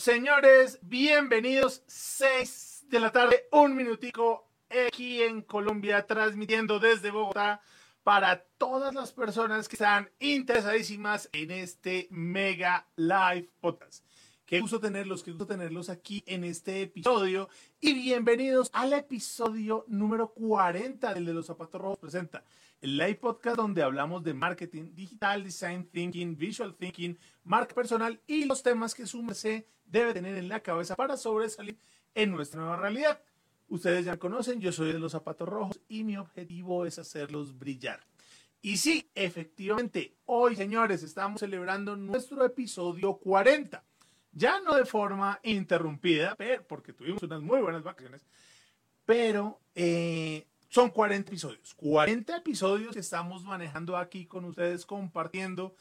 Señores, bienvenidos. 6 de la tarde, un minutico aquí en Colombia, transmitiendo desde Bogotá para todas las personas que están interesadísimas en este mega live podcast. Qué gusto tenerlos, qué gusto tenerlos aquí en este episodio. Y bienvenidos al episodio número 40 del de los zapatos rojos presenta. El live podcast donde hablamos de marketing, digital design thinking, visual thinking, marca personal y los temas que su merced debe tener en la cabeza para sobresalir en nuestra nueva realidad. Ustedes ya conocen, yo soy de los zapatos rojos y mi objetivo es hacerlos brillar. Y sí, efectivamente, hoy, señores, estamos celebrando nuestro episodio 40 ya no de forma interrumpida, porque tuvimos unas muy buenas vacaciones, pero eh, son 40 episodios. 40 episodios que estamos manejando aquí con ustedes, compartiendo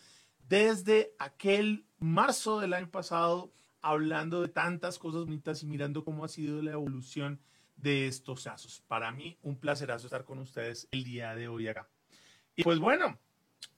desde aquel marzo del año pasado, hablando de tantas cosas bonitas y mirando cómo ha sido la evolución de estos casos. Para mí, un placerazo estar con ustedes el día de hoy acá. Y pues bueno,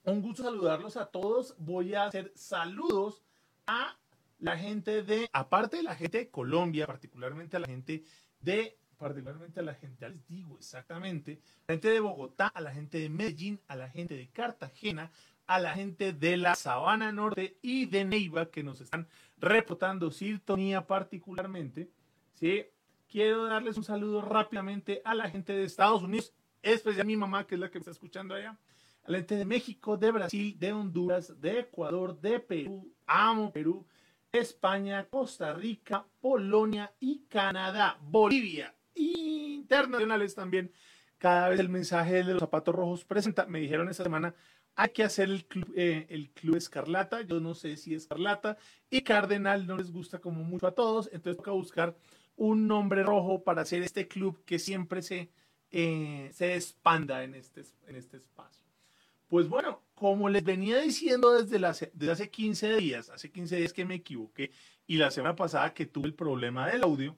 un gusto saludarlos a todos. Voy a hacer saludos a la gente de, aparte de la gente de Colombia, particularmente a la gente de, particularmente a la gente, les digo exactamente, la gente de Bogotá, a la gente de Medellín, a la gente de Cartagena, a la gente de la Sabana Norte y de Neiva que nos están reportando sintonía particularmente. ¿sí? Quiero darles un saludo rápidamente a la gente de Estados Unidos, especialmente a mi mamá, que es la que me está escuchando allá, a la gente de México, de Brasil, de Honduras, de Ecuador, de Perú, amo Perú, España, Costa Rica, Polonia y Canadá, Bolivia, internacionales también. Cada vez el mensaje de los zapatos rojos presenta, me dijeron esta semana, hay que hacer el club, eh, el club Escarlata, yo no sé si Escarlata, y Cardenal no les gusta como mucho a todos, entonces toca buscar un nombre rojo para hacer este club que siempre se, eh, se expanda en este, en este espacio. Pues bueno, como les venía diciendo desde, hace 15 días, hace 15 días que me equivoqué y la semana pasada que tuve el problema del audio,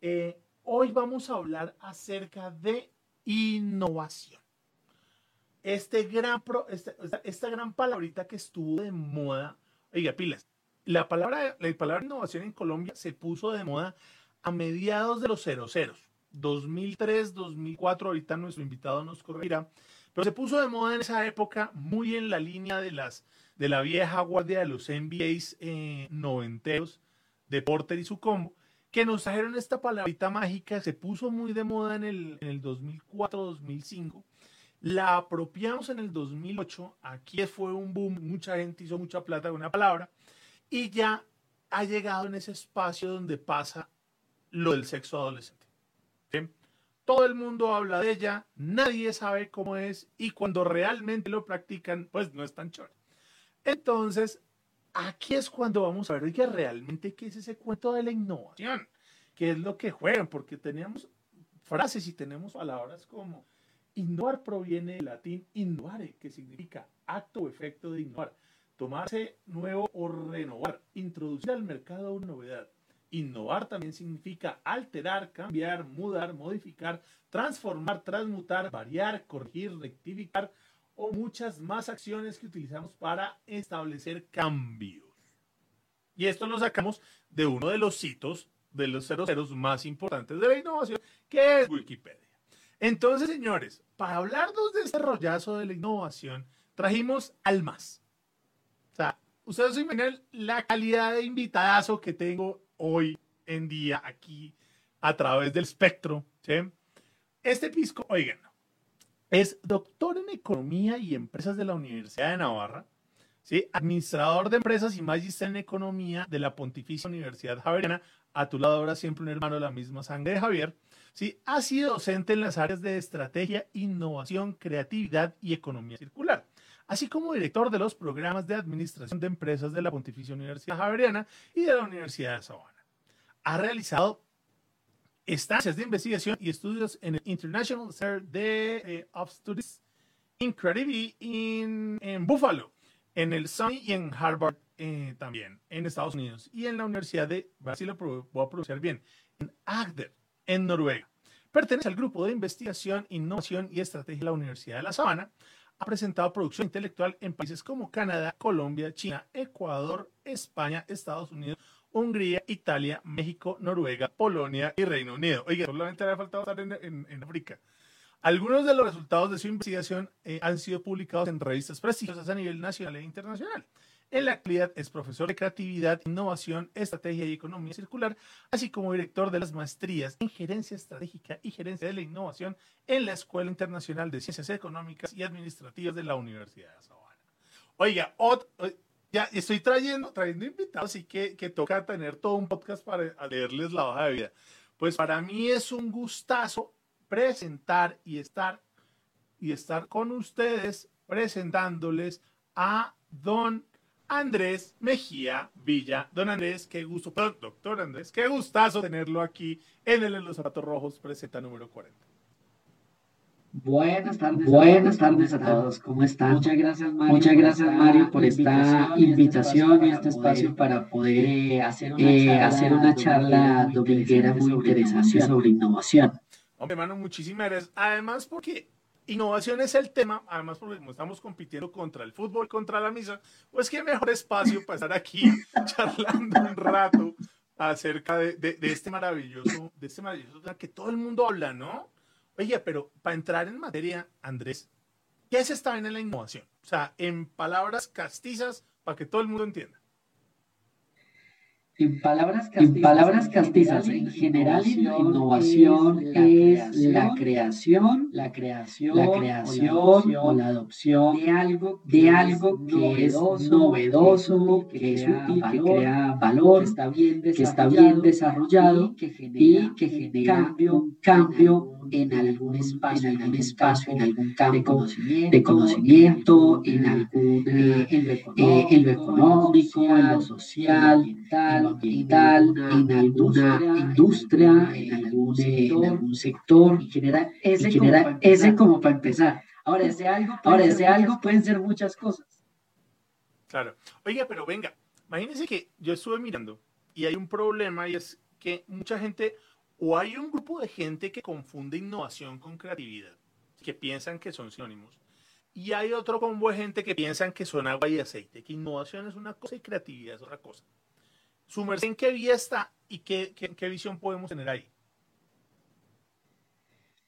eh, hoy vamos a hablar acerca de innovación. Este gran este, esta, gran palabrita que estuvo de moda, oiga, pilas, la palabra, la palabra innovación en Colombia se puso de moda a mediados de los 00, 2003, 2004, ahorita nuestro invitado nos corregirá, pero se puso de moda en esa época, muy en la línea de, las, de la vieja guardia de los NBAs eh, noventeros de Porter y su combo, que nos trajeron esta palabrita mágica, se puso muy de moda en el, en el 2004-2005. La apropiamos en el 2008, aquí fue un boom, mucha gente hizo mucha plata con una palabra, y ya ha llegado en ese espacio donde pasa lo del sexo adolescente. todo el mundo habla de ella, nadie sabe cómo es. Y cuando realmente lo practican, pues no es tan choro. Entonces, aquí es cuando vamos a ver, oye, realmente qué es ese cuento de la innovación, qué es lo que juegan, porque tenemos frases y tenemos palabras como innovar proviene del latín innovare, que significa acto o efecto de innovar, tomarse nuevo o renovar, introducir al mercado una novedad Innovar también significa alterar, cambiar, mudar, modificar, transformar, transmutar, variar, corregir, rectificar o muchas más acciones que utilizamos para establecer cambios. Y esto lo sacamos de uno de los sitios de los ceros más importantes de la innovación, que es Wikipedia. Entonces, señores, para hablarnos de este rollazo de la innovación, trajimos al más. O sea, ustedes se imaginan la calidad de invitadazo que tengo hoy en día aquí a través del espectro. Este pisco, oigan, es doctor en Economía y Empresas de la Universidad de Navarra, ¿sí? administrador de empresas y magíster en Economía de la Pontificia Universidad Javeriana, a tu lado ahora siempre un hermano de la misma sangre de Javier, ¿sí? ha sido docente en las áreas de estrategia, innovación, creatividad y economía circular así como director de los programas de administración de empresas de la Pontificia Universidad Javeriana y de la Universidad de Sabana. Ha realizado estancias de investigación y estudios en el International Center eh, of Studies Incredible en Buffalo, en el SUNY y en Harvard eh, también, en Estados Unidos, y en la Universidad de, si lo voy a pronunciar bien, en Agder, en Noruega. Pertenece al grupo de investigación, innovación y estrategia de la Universidad de La Sabana, ha presentado producción intelectual en países como Canadá, Colombia, China, Ecuador, España, Estados Unidos, Hungría, Italia, México, Noruega, Polonia y Reino Unido. Oiga, solamente había faltado estar en, en, África. Algunos de los resultados de su investigación eh, han sido publicados en revistas prestigiosas a nivel nacional e internacional. En la actualidad es profesor de creatividad, innovación, estrategia y economía circular, así como director de las maestrías en gerencia estratégica y gerencia de la innovación en la Escuela Internacional de Ciencias Económicas y Administrativas de la Universidad de Sabana. Oiga, ya estoy trayendo, trayendo invitados, así que, que toca tener todo un podcast para leerles la hoja de vida. Pues para mí es un gustazo presentar y estar y estar con ustedes presentándoles a don Andrés Mejía Villa. Don Andrés, qué gusto, perdón, doctor Andrés, qué gustazo tenerlo aquí en el Los Zapatos Rojos, presenta número 40. Buenas tardes, Buenas tardes a todos, ¿cómo están? Muchas gracias, Mario, Muchas gracias, Mario por esta invitación y este espacio para poder eh, hacer una eh, charla, hacer una charla dominguera muy interesante sobre innovación. Hombre, hermano, muchísimas gracias. Además, porque Innovación es el tema, además porque como estamos compitiendo contra el fútbol, contra la misa, pues qué mejor espacio para estar aquí charlando un rato acerca de, este maravilloso, de este maravilloso que todo el mundo habla, ¿no? Oye, pero para entrar en materia, Andrés, ¿qué es esta en la innovación? O sea, en palabras castizas, para que todo el mundo entienda. En palabras castizas, en general, innovación es la creación, la creación, la creación o la adopción de algo, de algo que es novedoso, que es útil, que crea valor, que está bien desarrollado y que genera un cambio en algún espacio, en algún espacio, en algún campo de conocimiento, en algún, eh, en lo económico, en lo social, en lo ambiental, en alguna industria, en algún, en algún sector, y genera ese, genera ese como para empezar. Ahora, ese algo, ahora ese algo pueden ser muchas cosas. Claro. Oiga, pero venga, imagínense que yo estuve mirando y hay un problema y es que mucha gente o hay un grupo de gente que confunde innovación con creatividad, que piensan que son sinónimos. Y hay otro combo de gente que piensan que son agua y aceite, que innovación es una cosa y creatividad es otra cosa. Sumerse en qué vía está y qué, qué visión podemos tener ahí.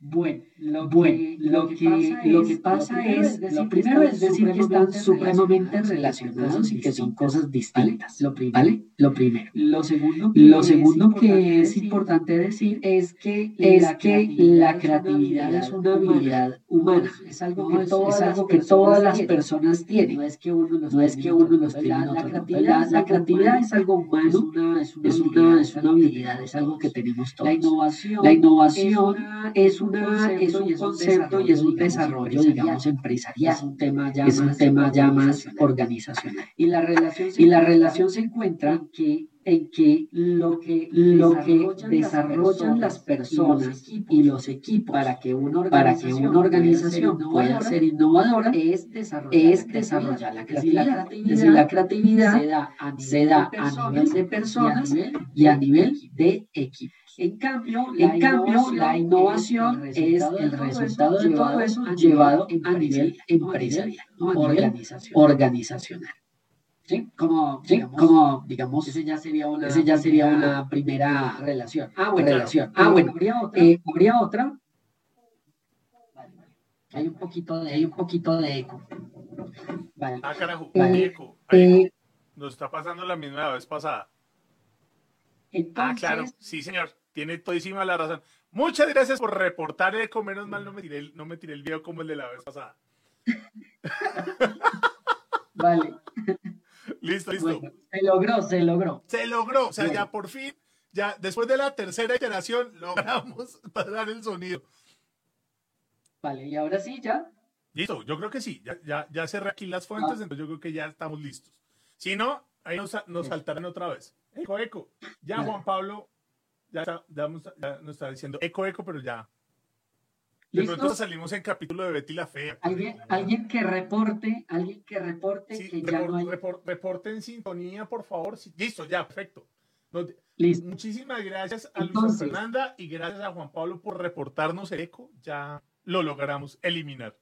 Bueno, lo que, lo que, lo que pasa es, lo primero es decir que están supremamente relacionados y que son cosas distintas. Lo ¿vale? Lo primero. Lo segundo, lo segundo que es importante decir es que, es que la creatividad es una habilidad humana. Es algo que, todas, es algo que todas las personas tienen. No es que uno los, no es que uno los tenga. La, creatividad, la, creatividad es algo humano, es una, es una, es una habilidad, es algo que tenemos todos. La innovación, la innovación es una es un concepto y es un desarrollo, digamos, empresarial. Es un tema ya, es un más, tema ya más organizacional. Y la relación se, y la relación se encuentra en que en que lo que, lo que desarrollan las personas y los equipos para que una para que una organización pueda ser innovadora es desarrollar, es desarrollar la creatividad. Es decir, la creatividad se da a nivel de personas y a nivel de equipo. En cambio, la, en cambio, la innovación es el resultado de todo eso llevado a nivel empresarial, organizacional. ¿Sí? Como, digamos, como, digamos, ese ya sería una, ese ya sería una primera relación. Ah, bueno, relación. Ah, bueno, habría otra. Eh, habría otra. Hay un poquito de, hay un poquito de eco. Vale. Ah, carajo, eh, eco. Eh, Nos está pasando la misma vez pasada. ah, claro, sí, señor tiene todísima la razón. Muchas gracias por reportar eco. Menos mal no me tiré el, no me tiré el video como el de la vez pasada. Vale. listo, listo. se logró, se logró. Se logró. O sea, ya por fin, ya después de la tercera iteración, logramos pasar el sonido. Vale, y ahora sí, ya. Listo, yo creo que sí. Ya, ya, ya cerré aquí las fuentes, ah. entonces yo creo que ya estamos listos. Si no, ahí nos, nos saltarán otra vez. Eco, eco. Ya, Juan Pablo, ya, nos está diciendo eco, eco, pero ya. De pronto salimos en capítulo de Betty la Fea. ¿Alguien, alguien que reporte, alguien que reporte que ya no hay... reporte en sintonía, por favor. listo, ya, perfecto. listo. Muchísimas gracias a Luis Fernanda y gracias a Juan Pablo por reportarnos el eco. Ya lo logramos eliminar.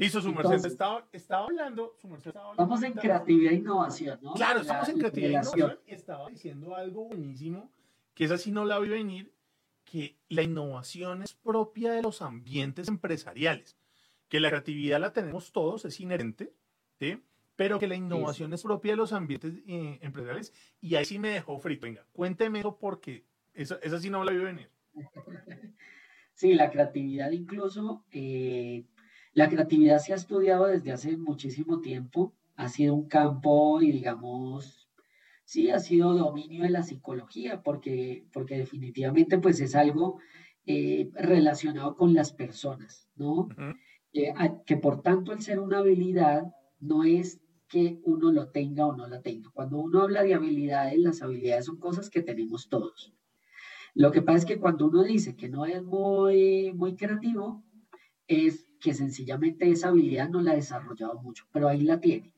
Listo, su merced estaba, estaba, hablando, su merced estaba hablando. Estamos en creatividad e innovación, ¿no? Claro, estamos en creatividad e innovación y estaba diciendo algo buenísimo, que esa sí no la vi venir, que la innovación es propia de los ambientes empresariales, que la creatividad la tenemos todos, es inherente, ¿sí? pero que la innovación es propia de los ambientes eh, empresariales y ahí sí me dejó frito. Venga, cuénteme eso porque esa, esa sí no la vi venir. Sí, la creatividad incluso, eh, la creatividad se ha estudiado desde hace muchísimo tiempo, ha sido un campo y digamos, sí, ha sido dominio de la psicología, porque, porque definitivamente pues es algo eh, relacionado con las personas, ¿no? que por tanto el ser una habilidad no es que uno lo tenga o no lo tenga. Cuando uno habla de habilidades, las habilidades son cosas que tenemos todos. Lo que pasa es que cuando uno dice que no es muy, muy creativo, es que sencillamente esa habilidad no la ha desarrollado mucho, pero ahí la tiene.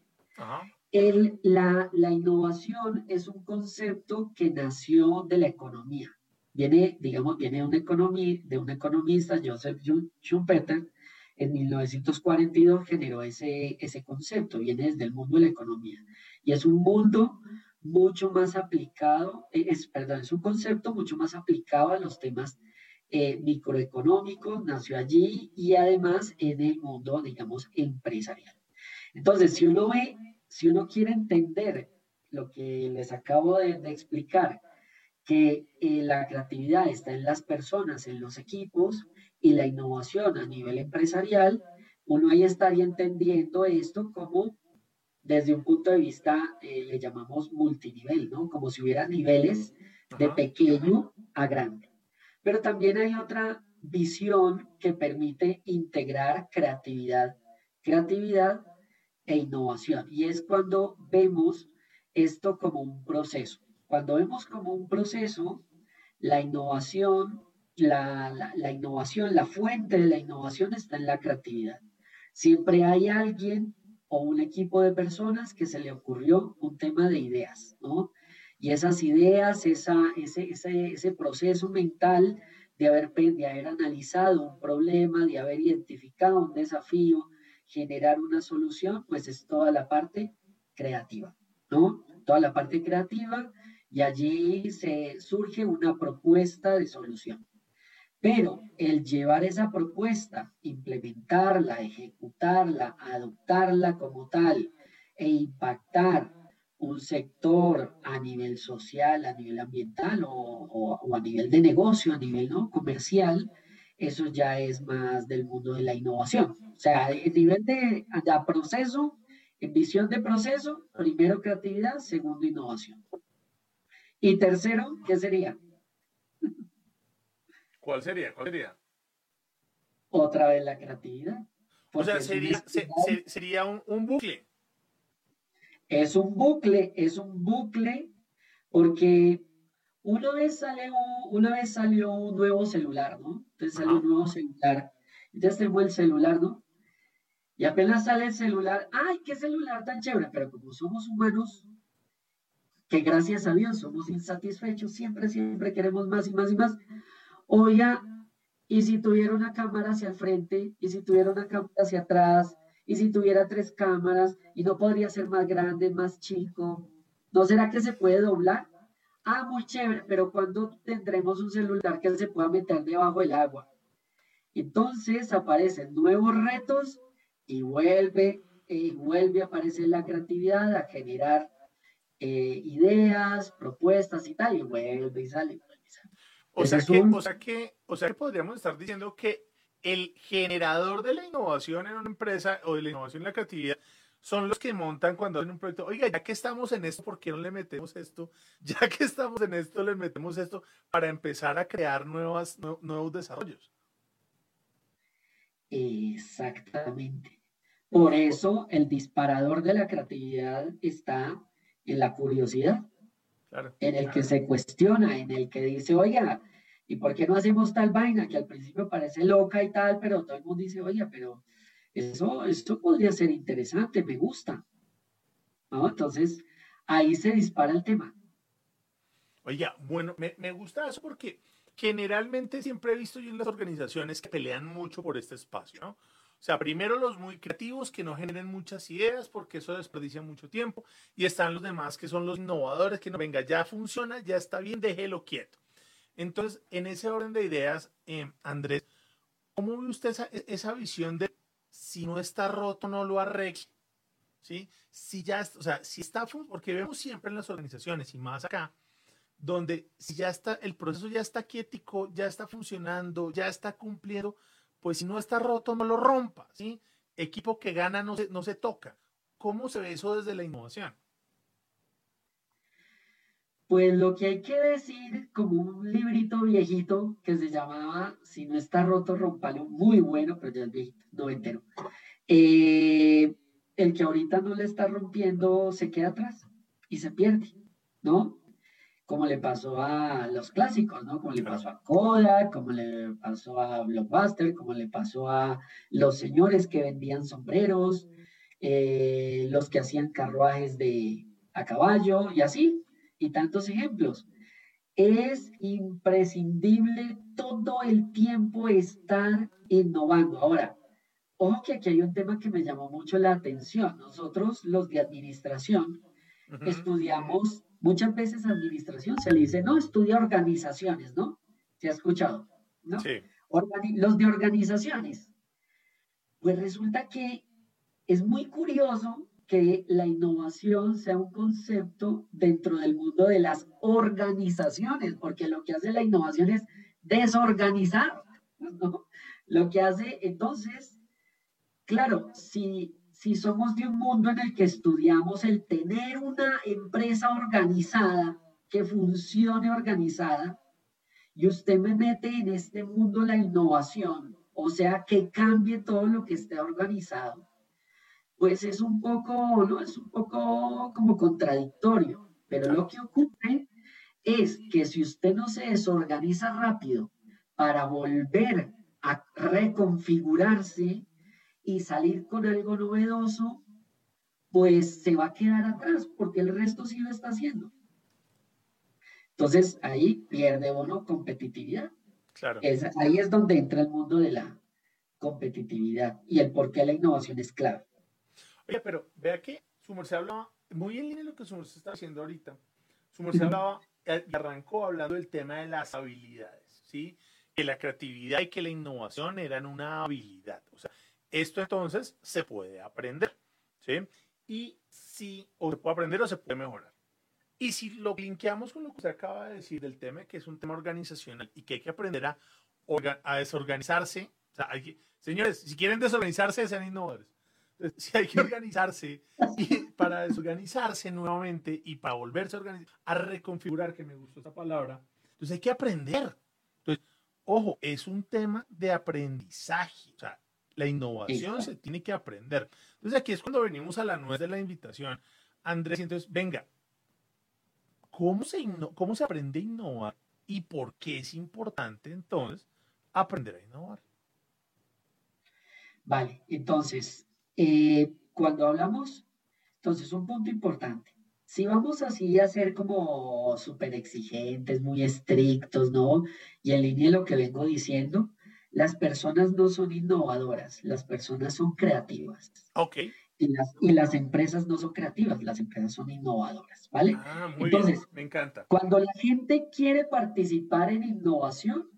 El, la, la, innovación es un concepto que nació de la economía. Viene, digamos, viene de un, economía, de un economista, Joseph Schumpeter, en 1942 generó ese, ese concepto, viene desde el mundo de la economía. Y es un mundo mucho más aplicado, eh, es, perdón, es un concepto mucho más aplicado a los temas eh, microeconómicos, nació allí y además en el mundo, digamos, empresarial. Entonces, si uno ve, si uno quiere entender lo que les acabo de, explicar, que eh, la creatividad está en las personas, en los equipos y la innovación a nivel empresarial, uno ahí estaría entendiendo esto como desde un punto de vista, eh, le llamamos multinivel, ¿no? Como si hubiera niveles de pequeño a grande. Pero también hay otra visión que permite integrar creatividad, creatividad e innovación. Y es cuando vemos esto como un proceso. Cuando vemos como un proceso, la innovación, la, la innovación, la fuente de la innovación está en la creatividad. Siempre hay alguien o un equipo de personas que se le ocurrió un tema de ideas, ¿no? Y esas ideas, ese, ese, ese proceso mental de haber, de haber analizado un problema, de haber identificado un desafío, generar una solución, pues es toda la parte creativa, ¿no? Toda la parte creativa y allí se surge una propuesta de solución. Pero el llevar esa propuesta, implementarla, ejecutarla, adoptarla como tal e impactar un sector a nivel social, a nivel ambiental o, a nivel de negocio, a nivel ¿no? comercial, eso ya es más del mundo de la innovación. O sea, el nivel de, de proceso, en visión de proceso, primero creatividad, segundo innovación. Y tercero, ¿qué sería? ¿Cuál sería? ¿Cuál sería? Otra vez la creatividad. O sea, sería, sería un, bucle. Es un bucle, es un bucle, porque una vez, salió, una vez salió un nuevo celular, ¿no? Entonces salió un nuevo celular. Entonces tenemos el celular, ¿no? Y apenas sale el celular, ¡ay, qué celular tan chévere! Pero como somos humanos, que gracias a Dios somos insatisfechos, siempre, siempre queremos más y más y más. Oiga, y si tuviera una cámara hacia el frente, y si tuviera una cámara hacia atrás, y si tuviera tres cámaras, y no podría ser más grande, más chico, ¿no será que se puede doblar? Ah, muy chévere, pero ¿cuándo tendremos un celular que se pueda meter debajo del agua? Entonces aparecen nuevos retos y vuelve, y vuelve a aparecer la creatividad a generar eh, ideas, propuestas y tal, y vuelve y sale. O sea, que, o, sea que, o sea que podríamos estar diciendo que el generador de la innovación en una empresa o de la innovación en la creatividad son los que montan cuando hacen un proyecto. Oiga, ya que estamos en esto, ¿por qué no le metemos esto? Ya que estamos en esto, le metemos esto para empezar a crear nuevas, nuevos desarrollos. Exactamente. Por eso el disparador de la creatividad está en la curiosidad en el que se cuestiona, en el que dice, oiga, ¿y por qué no hacemos tal vaina que al principio parece loca y tal, pero todo el mundo dice, oiga, pero eso, esto podría ser interesante, me gusta. Entonces, ahí se dispara el tema. Oiga, bueno, me, me gusta eso porque generalmente siempre he visto yo en las organizaciones que pelean mucho por este espacio, ¿no? O sea, primero los muy creativos que no generen muchas ideas porque eso desperdicia mucho tiempo. Y están los demás que son los innovadores que no, venga, ya funciona, ya está bien, déjelo quieto. Entonces, en ese orden de ideas, eh, Andrés, ¿cómo ve usted esa, esa, visión de si no está roto, no lo arregle? ¿Sí? Si ya, o sea, si está, porque vemos siempre en las organizaciones y más acá, donde si ya está, el proceso ya está quietico, ya está funcionando, ya está cumpliendo, pues si no está roto, no lo rompa, ¿sí? Equipo que gana no se, no se toca. ¿Cómo se ve eso desde la innovación? Pues lo que hay que decir, como un librito viejito que se llamaba Si no está roto, rompalo, muy bueno, pero ya es viejito, no entero. Eh, el que ahorita no le está rompiendo se queda atrás y se pierde, ¿no? como le pasó a los clásicos, ¿no? Como le pasó a Kodak, como le pasó a Blockbuster, como le pasó a los señores que vendían sombreros, eh, los que hacían carruajes de a caballo y así, y tantos ejemplos. Es imprescindible todo el tiempo estar innovando. Ahora, ojo que aquí hay un tema que me llamó mucho la atención. Nosotros, los de administración, estudiamos Muchas veces administración se le dice, no, estudia organizaciones, ¿no? ¿Se ha escuchado? ¿no? Sí. los de organizaciones. Pues resulta que es muy curioso que la innovación sea un concepto dentro del mundo de las organizaciones, porque lo que hace la innovación es desorganizar. Lo que hace entonces, claro, si si somos de un mundo en el que estudiamos el tener una empresa organizada, que funcione organizada, y usted me mete en este mundo la innovación, o sea, que cambie todo lo que esté organizado, pues es un poco, ¿no? Es un poco como contradictorio, pero lo que ocurre es que si usted no se desorganiza rápido para volver a reconfigurarse, y salir con algo novedoso, pues se va a quedar atrás porque el resto sí lo está haciendo. Entonces ahí pierde uno competitividad. Claro. ahí es donde entra el mundo de la competitividad y el por qué la innovación es clave. Oye, pero vea que su merced hablaba, muy en línea de lo que su merced está haciendo ahorita. Su merced hablaba, eh, arrancó hablando del tema de las habilidades, ¿sí? Que la creatividad y que la innovación eran una habilidad. O sea, esto entonces se puede aprender, ¿sí? Y si, o se puede aprender o se puede mejorar. Y si lo linkeamos con lo que usted acaba de decir del tema, que es un tema organizacional y que hay que aprender a, a desorganizarse, o sea, señores, si quieren desorganizarse, sean innovadores. Si hay que organizarse y para desorganizarse nuevamente y para volverse a organizar, a reconfigurar, que me gustó esta palabra, entonces hay que aprender. Entonces, ojo, es un tema de aprendizaje. O sea, la innovación se tiene que aprender. Entonces aquí es cuando venimos a la nuez de la invitación. Andrés, entonces, venga, ¿cómo se, ¿cómo se aprende a innovar y por qué es importante entonces aprender a innovar? Vale, entonces, eh, cuando hablamos, entonces un punto importante. Si vamos así a ser como súper exigentes, muy estrictos, ¿no? Y en línea de lo que vengo diciendo, las personas no son innovadoras, las personas son creativas. Ok. Y las, y las empresas no son creativas, las empresas son innovadoras, ¿vale? Ah, muy Entonces, bien. me encanta. Cuando la gente quiere participar en innovación,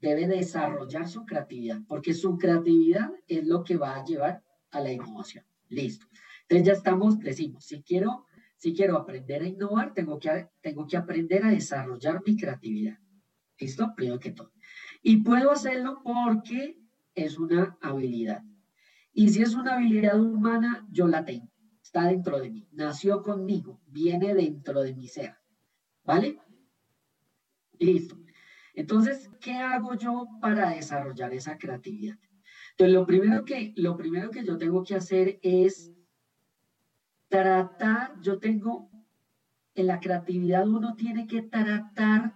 debe desarrollar su creatividad, porque su creatividad es lo que va a llevar a la innovación. Listo. Entonces ya estamos, decimos, si quiero, si quiero aprender a innovar, tengo que, tengo que aprender a desarrollar mi creatividad. ¿Listo? Primero que todo. Y puedo hacerlo porque es una habilidad. Y si es una habilidad humana, yo la tengo. Está dentro de mí. Nació conmigo. Viene dentro de mi ser. ¿Vale? Listo. Entonces, ¿qué hago yo para desarrollar esa creatividad? Entonces, lo primero que, lo primero que yo tengo que hacer es tratar, yo tengo, en la creatividad uno tiene que tratar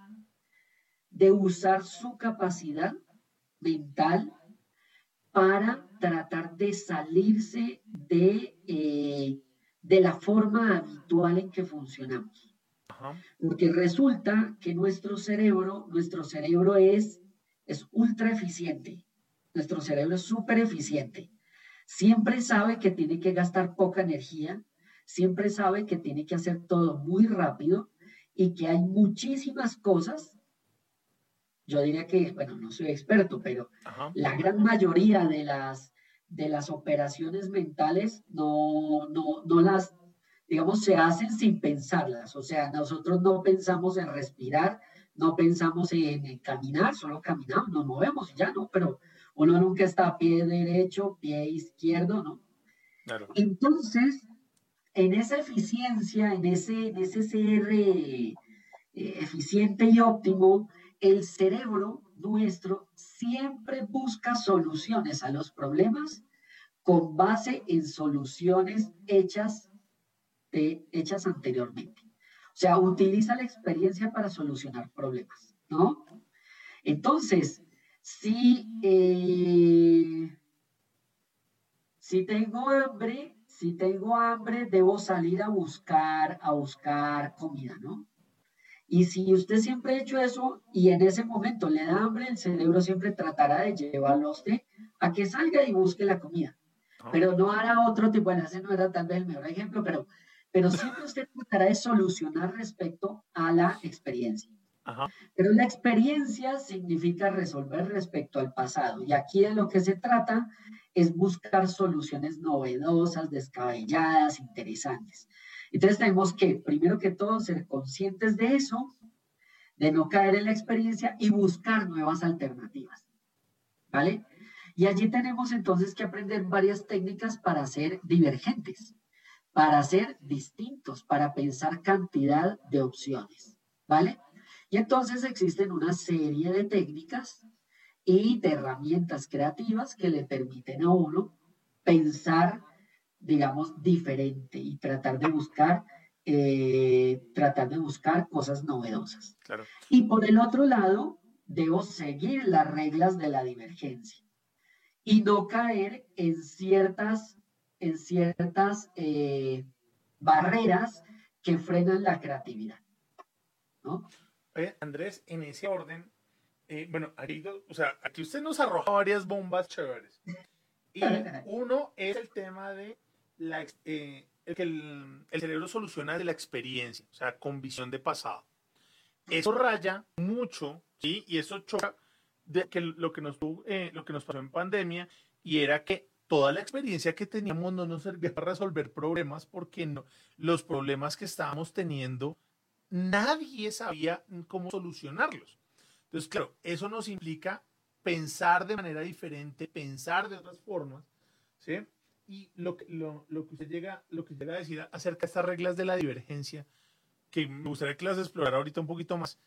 de usar su capacidad mental para tratar de salirse de, eh, de la forma habitual en que funcionamos. Porque resulta que nuestro cerebro, nuestro cerebro es, es ultra eficiente. Nuestro cerebro es súper eficiente. siempre sabe que tiene que gastar poca energía, siempre sabe que tiene que hacer todo muy rápido y que hay muchísimas cosas. Yo diría que, bueno, no soy experto, pero la gran mayoría de las, de las operaciones mentales no, no, no las, digamos, se hacen sin pensarlas. O sea, nosotros no pensamos en respirar, no pensamos en, caminar, solo caminamos, nos movemos y ya, ¿no? Pero uno nunca está a pie derecho, pie izquierdo, ¿no? Entonces, en esa eficiencia, en ese, en ese ser eh, eficiente y óptimo, el cerebro nuestro siempre busca soluciones a los problemas con base en soluciones hechas, hechas anteriormente. O sea, utiliza la experiencia para solucionar problemas, ¿no? Entonces, si, eh, si tengo hambre, si tengo hambre, debo salir a buscar, a buscar comida, ¿no? Y si usted siempre ha hecho eso y en ese momento le da hambre, el cerebro siempre tratará de llevarlo a usted a que salga y busque la comida. Pero no hará otro tipo, bueno, ese no era tal vez el mejor ejemplo, pero pero siempre usted tratará de solucionar respecto a la experiencia. Pero la experiencia significa resolver respecto al pasado. Y aquí de lo que se trata es buscar soluciones novedosas, descabelladas, interesantes. Entonces tenemos que, primero que todo, ser conscientes de eso, de no caer en la experiencia y buscar nuevas alternativas. ¿Vale? Y allí tenemos entonces que aprender varias técnicas para ser divergentes para ser distintos, para pensar cantidad de opciones, ¿vale? Y entonces existen una serie de técnicas y de herramientas creativas que le permiten a uno pensar, digamos, diferente y tratar de buscar, eh, tratar de buscar cosas novedosas. Y por el otro lado, debo seguir las reglas de la divergencia y no caer en ciertas en ciertas eh, barreras que frenan la creatividad. ¿no? Andrés, en ese orden, eh, bueno, aquí, o sea, aquí usted nos arroja varias bombas chéveres. Y uno es el tema de la, eh, el que el, cerebro soluciona de la experiencia, o sea, con visión de pasado. Eso raya mucho, ¿sí? Y eso choca de que lo que nos, lo que nos pasó en pandemia y era que toda la experiencia que teníamos no nos servía para resolver problemas porque no, los problemas que estábamos teniendo, nadie sabía cómo solucionarlos. Entonces, claro, eso nos implica pensar de manera diferente, pensar de otras formas, ¿sí? Y lo, lo, lo, que usted llega, lo que llega a decir acerca de estas reglas de la divergencia, que me gustaría que las explorara ahorita un poquito más,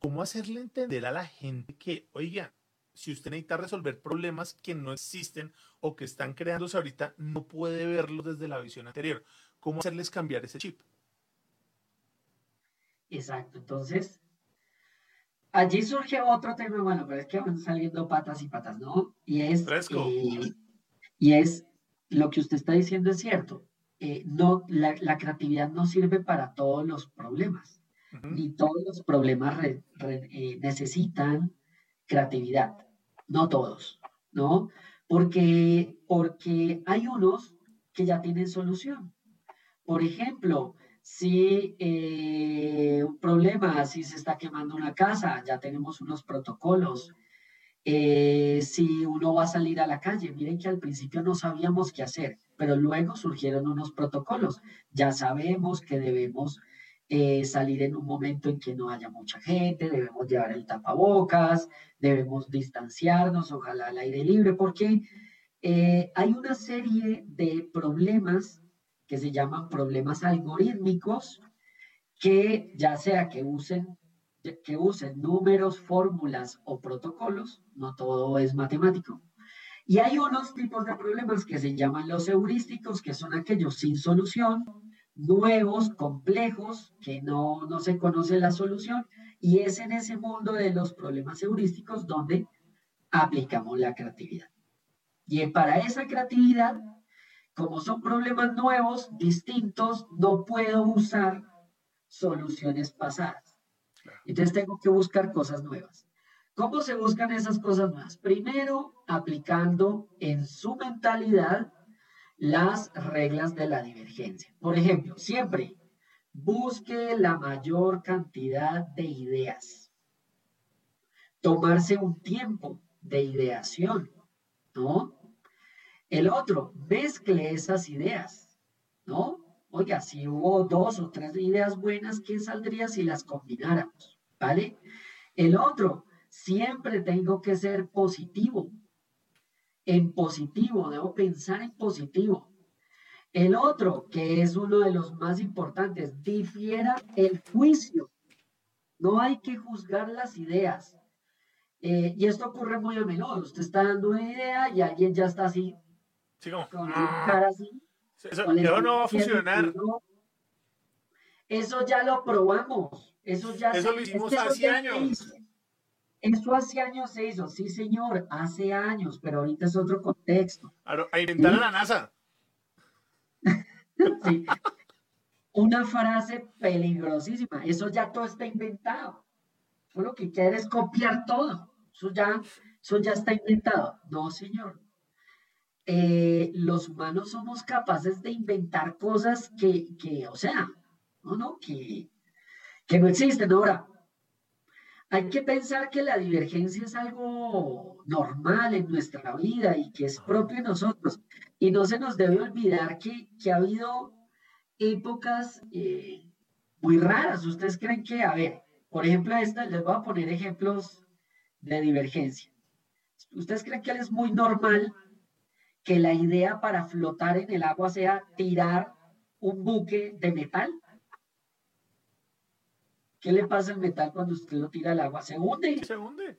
¿cómo hacerle entender a la gente que, oiga, si usted necesita resolver problemas que no existen o que están creándose ahorita, no puede verlos desde la visión anterior. ¿Cómo hacerles cambiar ese chip? Exacto, entonces, allí surge otro tema, bueno, pero es que van saliendo patas y patas, ¿no? Y es, eh, y es lo que usted está diciendo es cierto. Eh, no, la, creatividad no sirve para todos los problemas, ni todos los problemas eh, necesitan creatividad, no todos, ¿no? Porque, porque hay unos que ya tienen solución. Por ejemplo, si eh, un problema, si se está quemando una casa, ya tenemos unos protocolos. Eh, si uno va a salir a la calle, miren que al principio no sabíamos qué hacer, pero luego surgieron unos protocolos. Ya sabemos que debemos eh, salir en un momento en que no haya mucha gente, debemos llevar el tapabocas, debemos distanciarnos, ojalá al aire libre, porque eh, hay una serie de problemas que se llaman problemas algorítmicos, que ya sea que usen, que usen números, fórmulas o protocolos, no todo es matemático. Y hay unos tipos de problemas que se llaman los heurísticos, que son aquellos sin solución, nuevos, complejos, que no, no se conoce la solución, y es en ese mundo de los problemas heurísticos donde aplicamos la creatividad. Y para esa creatividad, como son problemas nuevos, distintos, no puedo usar soluciones pasadas. Entonces tengo que buscar cosas nuevas. ¿Cómo se buscan esas cosas más? Primero, aplicando en su mentalidad las reglas de la divergencia. Por ejemplo, siempre busque la mayor cantidad de ideas. Tomarse un tiempo de ideación, ¿no? El otro, mezcle esas ideas, ¿no? Oiga, si hubo dos o tres ideas buenas, ¿qué saldría si las combináramos? ¿Vale? El otro, siempre tengo que ser positivo. En positivo, debo pensar en positivo. El otro, que es uno de los más importantes, difiera el juicio. No hay que juzgar las ideas. Eh, y esto ocurre muy a menudo. Usted está dando una idea y alguien ya está así. Sí, como, con cara así. Eso, con el eso no va a funcionar. Eso ya lo probamos. Eso ya Eso se- lo hicimos es que eso hace años. Eso hace años se hizo, sí señor, hace años, pero ahorita es otro contexto. A, inventar a la NASA. Sí. Una frase peligrosísima, eso ya todo está inventado. Tú lo que quieres es copiar todo. Eso ya, eso ya está inventado. No, señor. Eh, los humanos somos capaces de inventar cosas que, que o sea, no, no, que, que no existen. Ahora, hay que pensar que la divergencia es algo normal en nuestra vida y que es propio de nosotros. Y no se nos debe olvidar que, que ha habido épocas eh, muy raras. ¿Ustedes creen que, a ver, por ejemplo, esta, les voy a poner ejemplos de divergencia. ¿Ustedes creen que es muy normal que la idea para flotar en el agua sea tirar un buque de metal? ¿Qué le pasa al metal cuando usted lo tira al agua? Se hunde. Se hunde.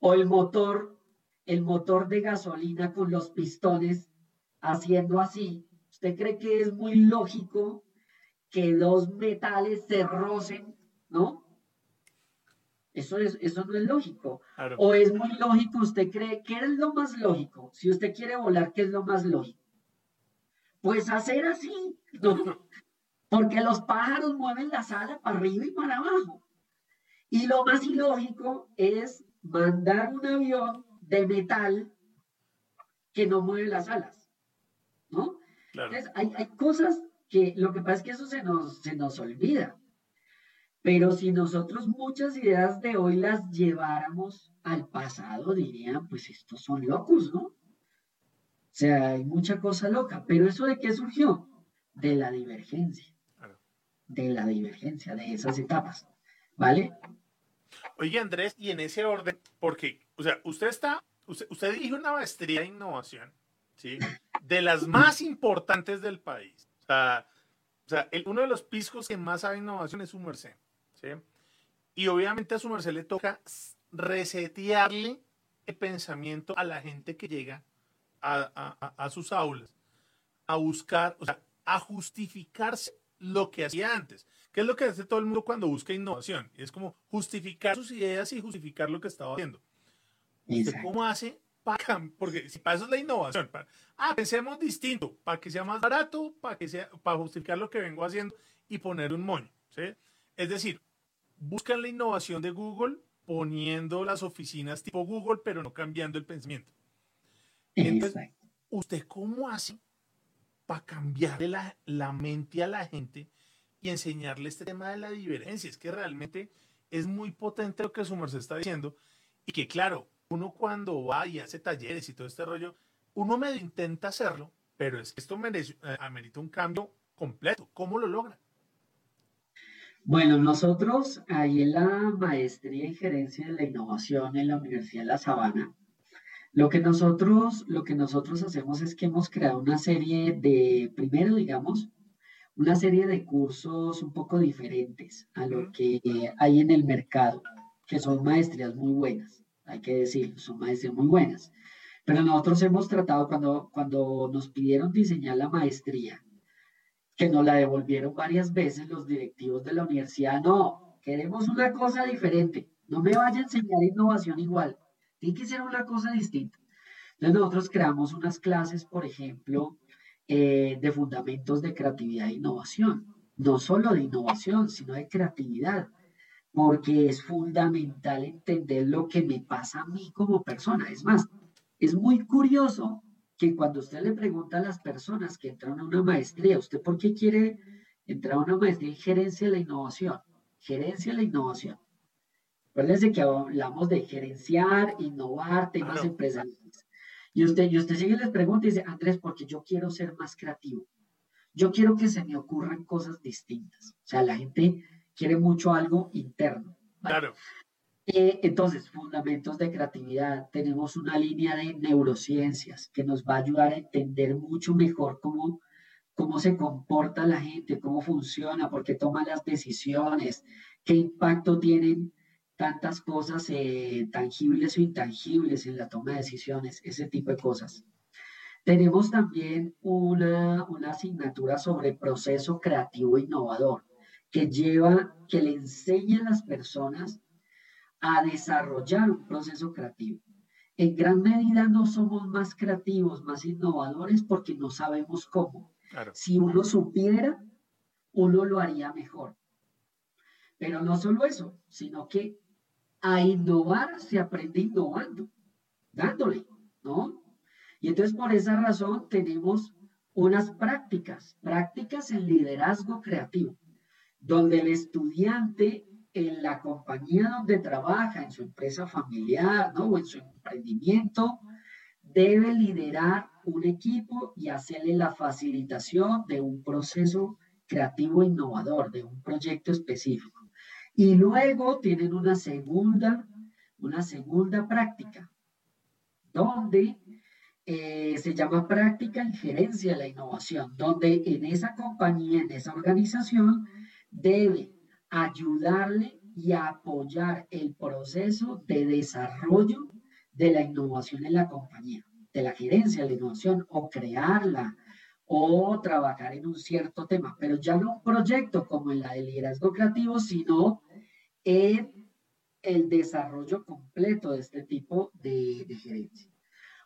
O el motor, el motor de gasolina con los pistones haciendo así. ¿Usted cree que es muy lógico que dos metales se rocen? ¿No? Eso, es, eso no es lógico. Claro. ¿O es muy lógico? ¿Usted cree que es lo más lógico? Si usted quiere volar, ¿qué es lo más lógico? Pues hacer así. ¿no? Porque los pájaros mueven la sala para arriba y para abajo. Y lo más ilógico es mandar un avión de metal que no mueve las alas. ¿No? Claro. Entonces, hay, hay cosas que lo que pasa es que eso se nos, se nos olvida. Pero si nosotros muchas ideas de hoy las lleváramos al pasado, dirían, pues estos son locos, ¿no? O sea, hay mucha cosa loca. Pero eso de qué surgió? De la divergencia. De la divergencia, de esas etapas. ¿Vale? Oye, Andrés, y en ese orden, porque, o sea, usted está, usted, usted dirige una maestría de innovación, ¿sí? De las más importantes del país. O sea, o sea el- uno de los piscos que más sabe innovación es su merced, ¿sí? Y obviamente a su merced le toca resetearle el pensamiento a la gente que llega a, a- a- sus aulas, a buscar, o sea, a justificarse lo que hacía antes. ¿Qué es lo que hace todo el mundo cuando busca innovación? Es como justificar sus ideas y justificar lo que estaba haciendo. ¿Usted Exacto. cómo hace para Porque si para eso es la innovación. para- ah, pensemos distinto, para que sea más barato, para que sea, para justificar lo que vengo haciendo y poner un moño. ¿sí? Es decir, buscan la innovación de Google poniendo las oficinas tipo Google, pero no cambiando el pensamiento. Entonces, Exacto. ¿Usted cómo hace para cambiarle la, la mente a la gente y enseñarle este tema de la divergencia? Es que realmente es muy potente lo que su merced está diciendo y que claro, uno cuando va y hace talleres y todo este rollo, uno medio intenta hacerlo, pero es que esto merece, eh, amerita un cambio completo. ¿Cómo lo logra? Bueno, nosotros ahí en la maestría en gerencia de la innovación en la Universidad de La Sabana, lo que nosotros, lo que nosotros hacemos es que hemos creado una serie de, primero, digamos, una serie de cursos un poco diferentes a lo que hay en el mercado, que son maestrías muy buenas, hay que decirlo, son maestrías muy buenas. Pero nosotros hemos tratado, cuando, cuando nos pidieron diseñar la maestría, que nos la devolvieron varias veces los directivos de la universidad. No, queremos una cosa diferente. No me vaya a enseñar innovación igual. Tiene que ser una cosa distinta. Entonces nosotros creamos unas clases, por ejemplo, eh, de fundamentos de creatividad e innovación. No solo de innovación, sino de creatividad. porque es fundamental entender lo que me pasa a mí como persona. Es más, es muy curioso que cuando usted le pregunta a las personas que entran a una maestría, ¿usted por qué quiere entrar a una maestría en gerencia de la innovación? Gerencia de la innovación. Acuérdense que hablamos de gerenciar, innovar, temas empresariales. Y usted, y usted sigue y les pregunta y dice, Andrés, porque yo quiero ser más creativo. Yo quiero que se me ocurran cosas distintas. O sea, la gente quiere mucho algo interno. Claro. Eh, entonces, fundamentos de creatividad. Tenemos una línea de neurociencias que nos va a ayudar a entender mucho mejor cómo, cómo se comporta la gente, cómo funciona, por qué toma las decisiones, qué impacto tienen tantas cosas eh, tangibles o intangibles en la toma de decisiones, ese tipo de cosas. Tenemos también una, una asignatura sobre proceso creativo innovador que lleva, que le enseña a las personas a desarrollar un proceso creativo. En gran medida no somos más creativos, más innovadores porque no sabemos cómo. Si uno supiera, uno lo haría mejor. Pero no solo eso, sino que a innovar se aprende innovando, dándole, ¿no? Y entonces por esa razón tenemos unas prácticas, prácticas en liderazgo creativo donde el estudiante en la compañía donde trabaja, en su empresa familiar ¿no? o en su emprendimiento, debe liderar un equipo y hacerle la facilitación de un proceso creativo innovador, de un proyecto específico. Y luego tienen una segunda, una segunda práctica, donde eh, se llama práctica en gerencia de la innovación, donde en esa compañía, en esa organización, debe ayudarle y apoyar el proceso de desarrollo de la innovación en la compañía, de la gerencia de la innovación o crearla o trabajar en un cierto tema, pero ya no un proyecto como en la de liderazgo creativo, sino en el desarrollo completo de este tipo de, de gerencia.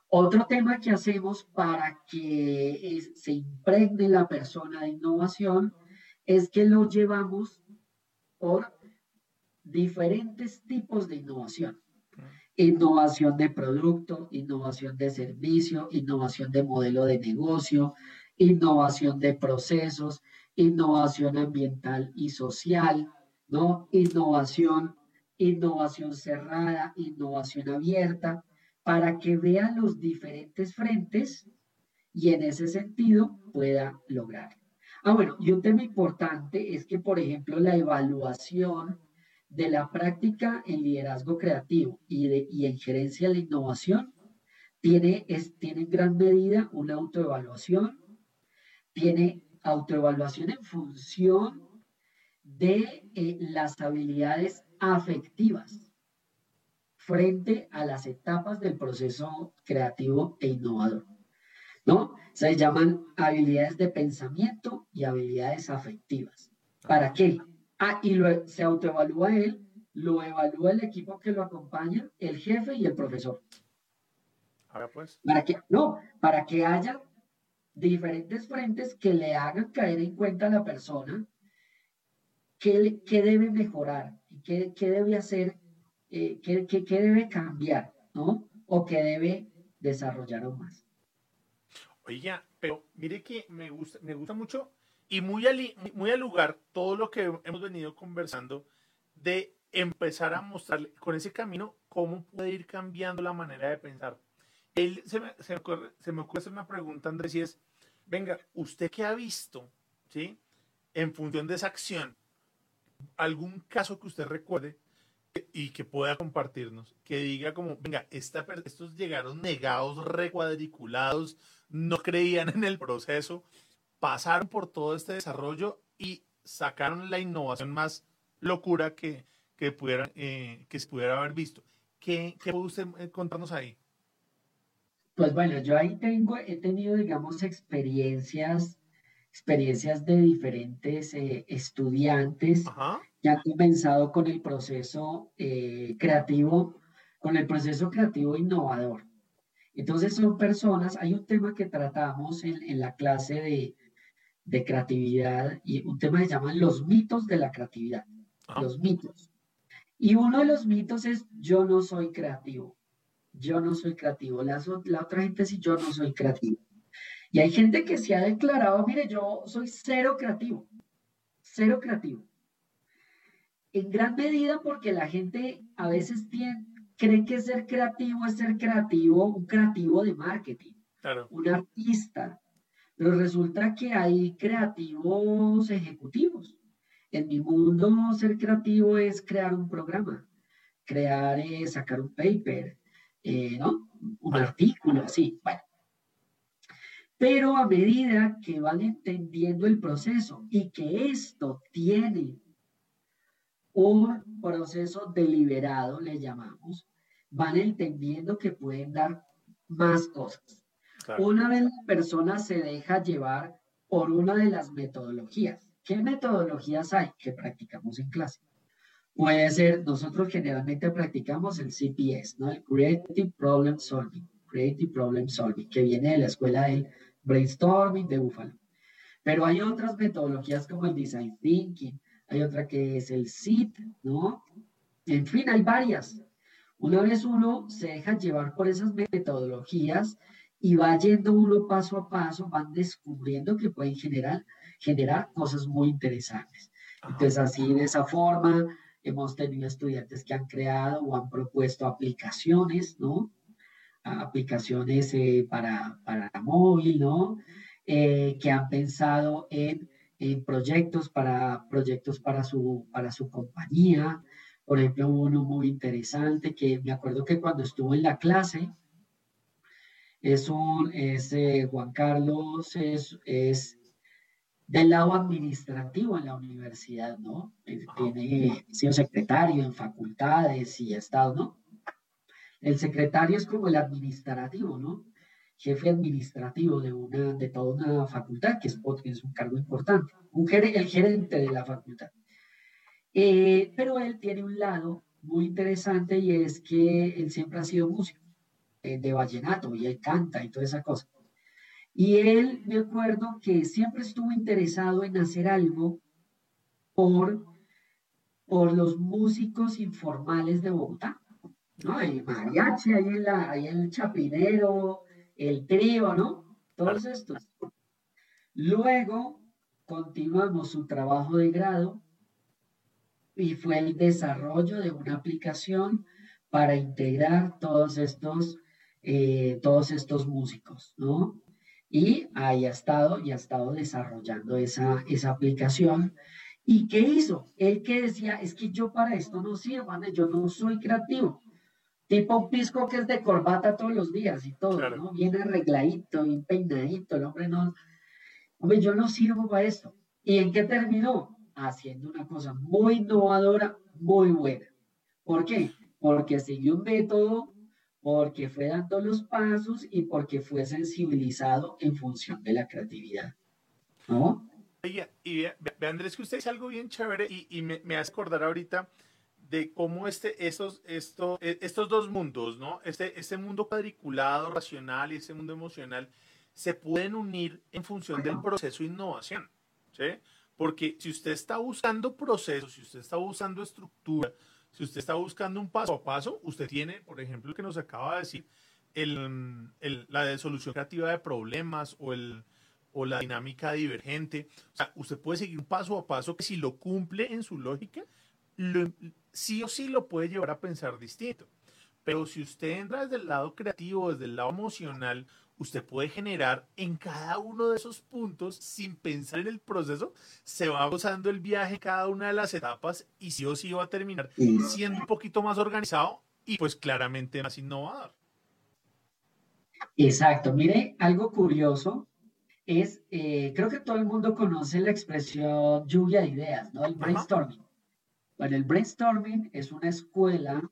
Otro tema que hacemos para que se impregne la persona de innovación es que lo llevamos por diferentes tipos de innovación. Innovación de producto, innovación de servicio, innovación de modelo de negocio, innovación de procesos, innovación ambiental y social, ¿no? Innovación, innovación cerrada, innovación abierta, para que vean los diferentes frentes y en ese sentido pueda lograr. Ah, bueno, y un tema importante es que, por ejemplo, la evaluación de la práctica en liderazgo creativo y, de, y en gerencia de la innovación tiene, es, tiene en gran medida una autoevaluación, tiene autoevaluación en función de eh, las habilidades afectivas frente a las etapas del proceso creativo e innovador. ¿No? Se llaman habilidades de pensamiento y habilidades afectivas. ¿Para qué? Ah, y lo, se autoevalúa él, lo evalúa el equipo que lo acompaña, el jefe y el profesor. Ahora pues. Para que, no, para que haya diferentes frentes que le hagan caer en cuenta a la persona qué, qué debe mejorar, qué, qué debe hacer, eh, qué, qué, qué debe cambiar, ¿no? O qué debe desarrollar aún más. Oiga, pero mire que me gusta, me gusta mucho y muy al, muy al lugar todo lo que hemos venido conversando de empezar a mostrarle con ese camino cómo puede ir cambiando la manera de pensar. Él, se, me, se, me ocurre, se me ocurre hacer una pregunta, Andrés, y es, venga, ¿usted qué ha visto, sí, en función de esa acción? ¿Algún caso que usted recuerde y que pueda compartirnos? Que diga como, venga, esta, estos llegaron negados, recuadriculados, no creían en el proceso, pasaron por todo este desarrollo y sacaron la innovación más locura que, que, pudieran, eh, que se pudiera haber visto. ¿Qué, ¿Qué, puede usted eh, contarnos ahí? Pues bueno, yo ahí tengo, he tenido, digamos, experiencias, experiencias de diferentes eh, estudiantes que han comenzado con el proceso creativo, con el proceso creativo innovador. Entonces son personas, hay un tema que tratamos en, la clase de, de, creatividad y un tema que se llama los mitos de la creatividad. Los mitos. Y uno de los mitos es yo no soy creativo. Yo no soy creativo. La, la otra gente sí, yo no soy creativo. Y hay gente que se ha declarado, mire, yo soy cero creativo. Cero creativo. En gran medida porque la gente a veces tiene, cree que ser creativo es ser creativo, un creativo de marketing, un artista. Pero resulta que hay creativos ejecutivos. En mi mundo, ser creativo es crear un programa, crear, es sacar un paper, eh, ¿no? Un artículo, así. Bueno. Pero a medida que van entendiendo el proceso y que esto tiene un proceso deliberado, le llamamos, van entendiendo que pueden dar más cosas. Una vez la persona se deja llevar por una de las metodologías. ¿Qué metodologías hay que practicamos en clase? Puede ser, nosotros generalmente practicamos el CPS, ¿no? El Creative Problem Solving, Creative Problem Solving, que viene de la escuela del brainstorming de Buffalo. Pero hay otras metodologías como el Design Thinking, hay otra que es el SIT, ¿no? En fin, hay varias. Una vez uno se deja llevar por esas metodologías y va yendo uno paso a paso, van descubriendo que pueden generar, generar cosas muy interesantes. Entonces, así de esa forma, hemos tenido estudiantes que han creado o han propuesto aplicaciones, ¿no? Aplicaciones eh, para, para móvil, ¿no? Eh, que han pensado en en proyectos para, proyectos para, su, para su compañía. Por ejemplo, uno muy interesante que me acuerdo que cuando estuvo en la clase, es un, es, eh, Juan Carlos es, es del lado administrativo en la universidad, ¿no? Tiene, sido secretario en facultades y estado, ¿no? El secretario es como el administrativo, ¿no? Jefe administrativo de, una, de toda una facultad, que es, un cargo importante, un el gerente de la facultad. Eh, pero él tiene un lado muy interesante y es que él siempre ha sido músico eh, de vallenato y él canta y toda esa cosa. Y él, me acuerdo que siempre estuvo interesado en hacer algo por, por los músicos informales de Bogotá. ¿no? El mariachi ahí el chapinero, el trío, ¿no? Todos estos. Luego continuamos su trabajo de grado y fue el desarrollo de una aplicación para integrar todos estos, eh, todos estos músicos, ¿no? Y ahí ha estado y ha estado desarrollando esa, esa aplicación. ¿Y qué hizo? Él que decía, es que yo para esto no sirvo, yo no soy creativo tipo un pisco que es de corbata todos los días y todo, ¿no? Bien arregladito, bien peinadito, el hombre no, hombre, yo no sirvo para esto. ¿Y en qué terminó? Haciendo una cosa muy innovadora, muy buena. ¿Por qué? Porque siguió un método, porque fue dando los pasos y porque fue sensibilizado en función de la creatividad. ¿No? Y, ve, Andrés, que usted dice algo bien chévere y, y me, me hace acordar ahorita de cómo este, estos, esto, e, estos dos mundos, ¿no? Este, este mundo cuadriculado, racional y este mundo emocional, se pueden unir en función del proceso de innovación, ¿sí? Porque si usted está buscando procesos, si usted está buscando estructura, si usted está buscando un paso a paso, usted tiene, por ejemplo, el que nos acaba de decir, el, el, la solución creativa de problemas o, el, o la dinámica divergente. O sea, usted puede seguir un paso a paso que si lo cumple en su lógica, lo, sí o sí lo puede llevar a pensar distinto. Pero si usted entra desde el lado creativo, desde el lado emocional, usted puede generar en cada uno de esos puntos, sin pensar en el proceso, se va gozando el viaje en cada una de las etapas y sí o sí va a terminar siendo un poquito más organizado y pues claramente más innovador. Exacto. Mire, algo curioso es, eh, creo que todo el mundo conoce la expresión lluvia de ideas, ¿no? El brainstorming. Bueno, el brainstorming es una escuela,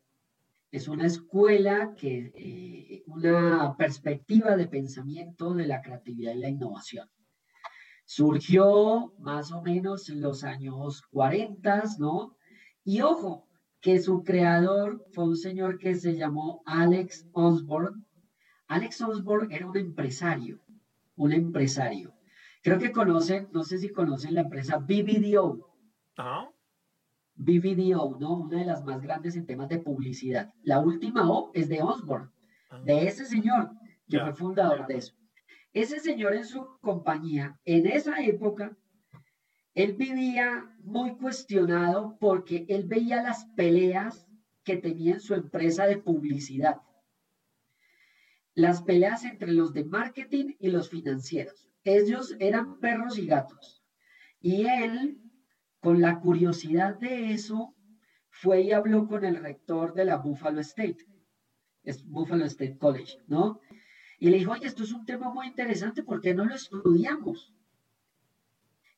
es una escuela que, eh, una perspectiva de pensamiento de la creatividad y la innovación. Surgió más o menos en los años 40, ¿no? Y ojo, que su creador fue un señor que se llamó Alex Osborne. Alex Osborne era un empresario, un empresario. Creo que conocen, no sé si conocen la empresa BBDO. BBDO, ¿no? Una de las más grandes en temas de publicidad. La última O es de Osborne, ah. de ese señor que fue fundador de eso. Ese señor en su compañía, en esa época, él vivía muy cuestionado porque él veía las peleas que tenía en su empresa de publicidad. Las peleas entre los de marketing y los financieros. Ellos eran perros y gatos. Y él, con la curiosidad de eso, fue y habló con el rector de la Buffalo State, es Buffalo State College, ¿no? Y le dijo, oye, esto es un tema muy interesante, ¿por qué no lo estudiamos?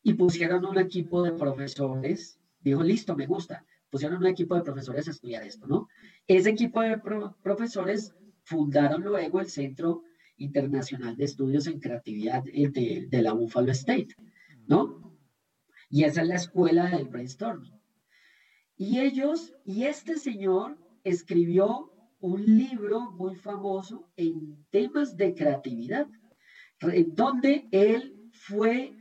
Y pusieron un equipo de profesores, dijo, listo, me gusta, pusieron un equipo de profesores a estudiar esto, ¿no? Ese equipo de profesores fundaron luego el Centro Internacional de Estudios en Creatividad de, de la Buffalo State, ¿no? Y esa es la escuela del brainstorming. Y ellos, y este señor escribió un libro muy famoso en temas de creatividad, donde él fue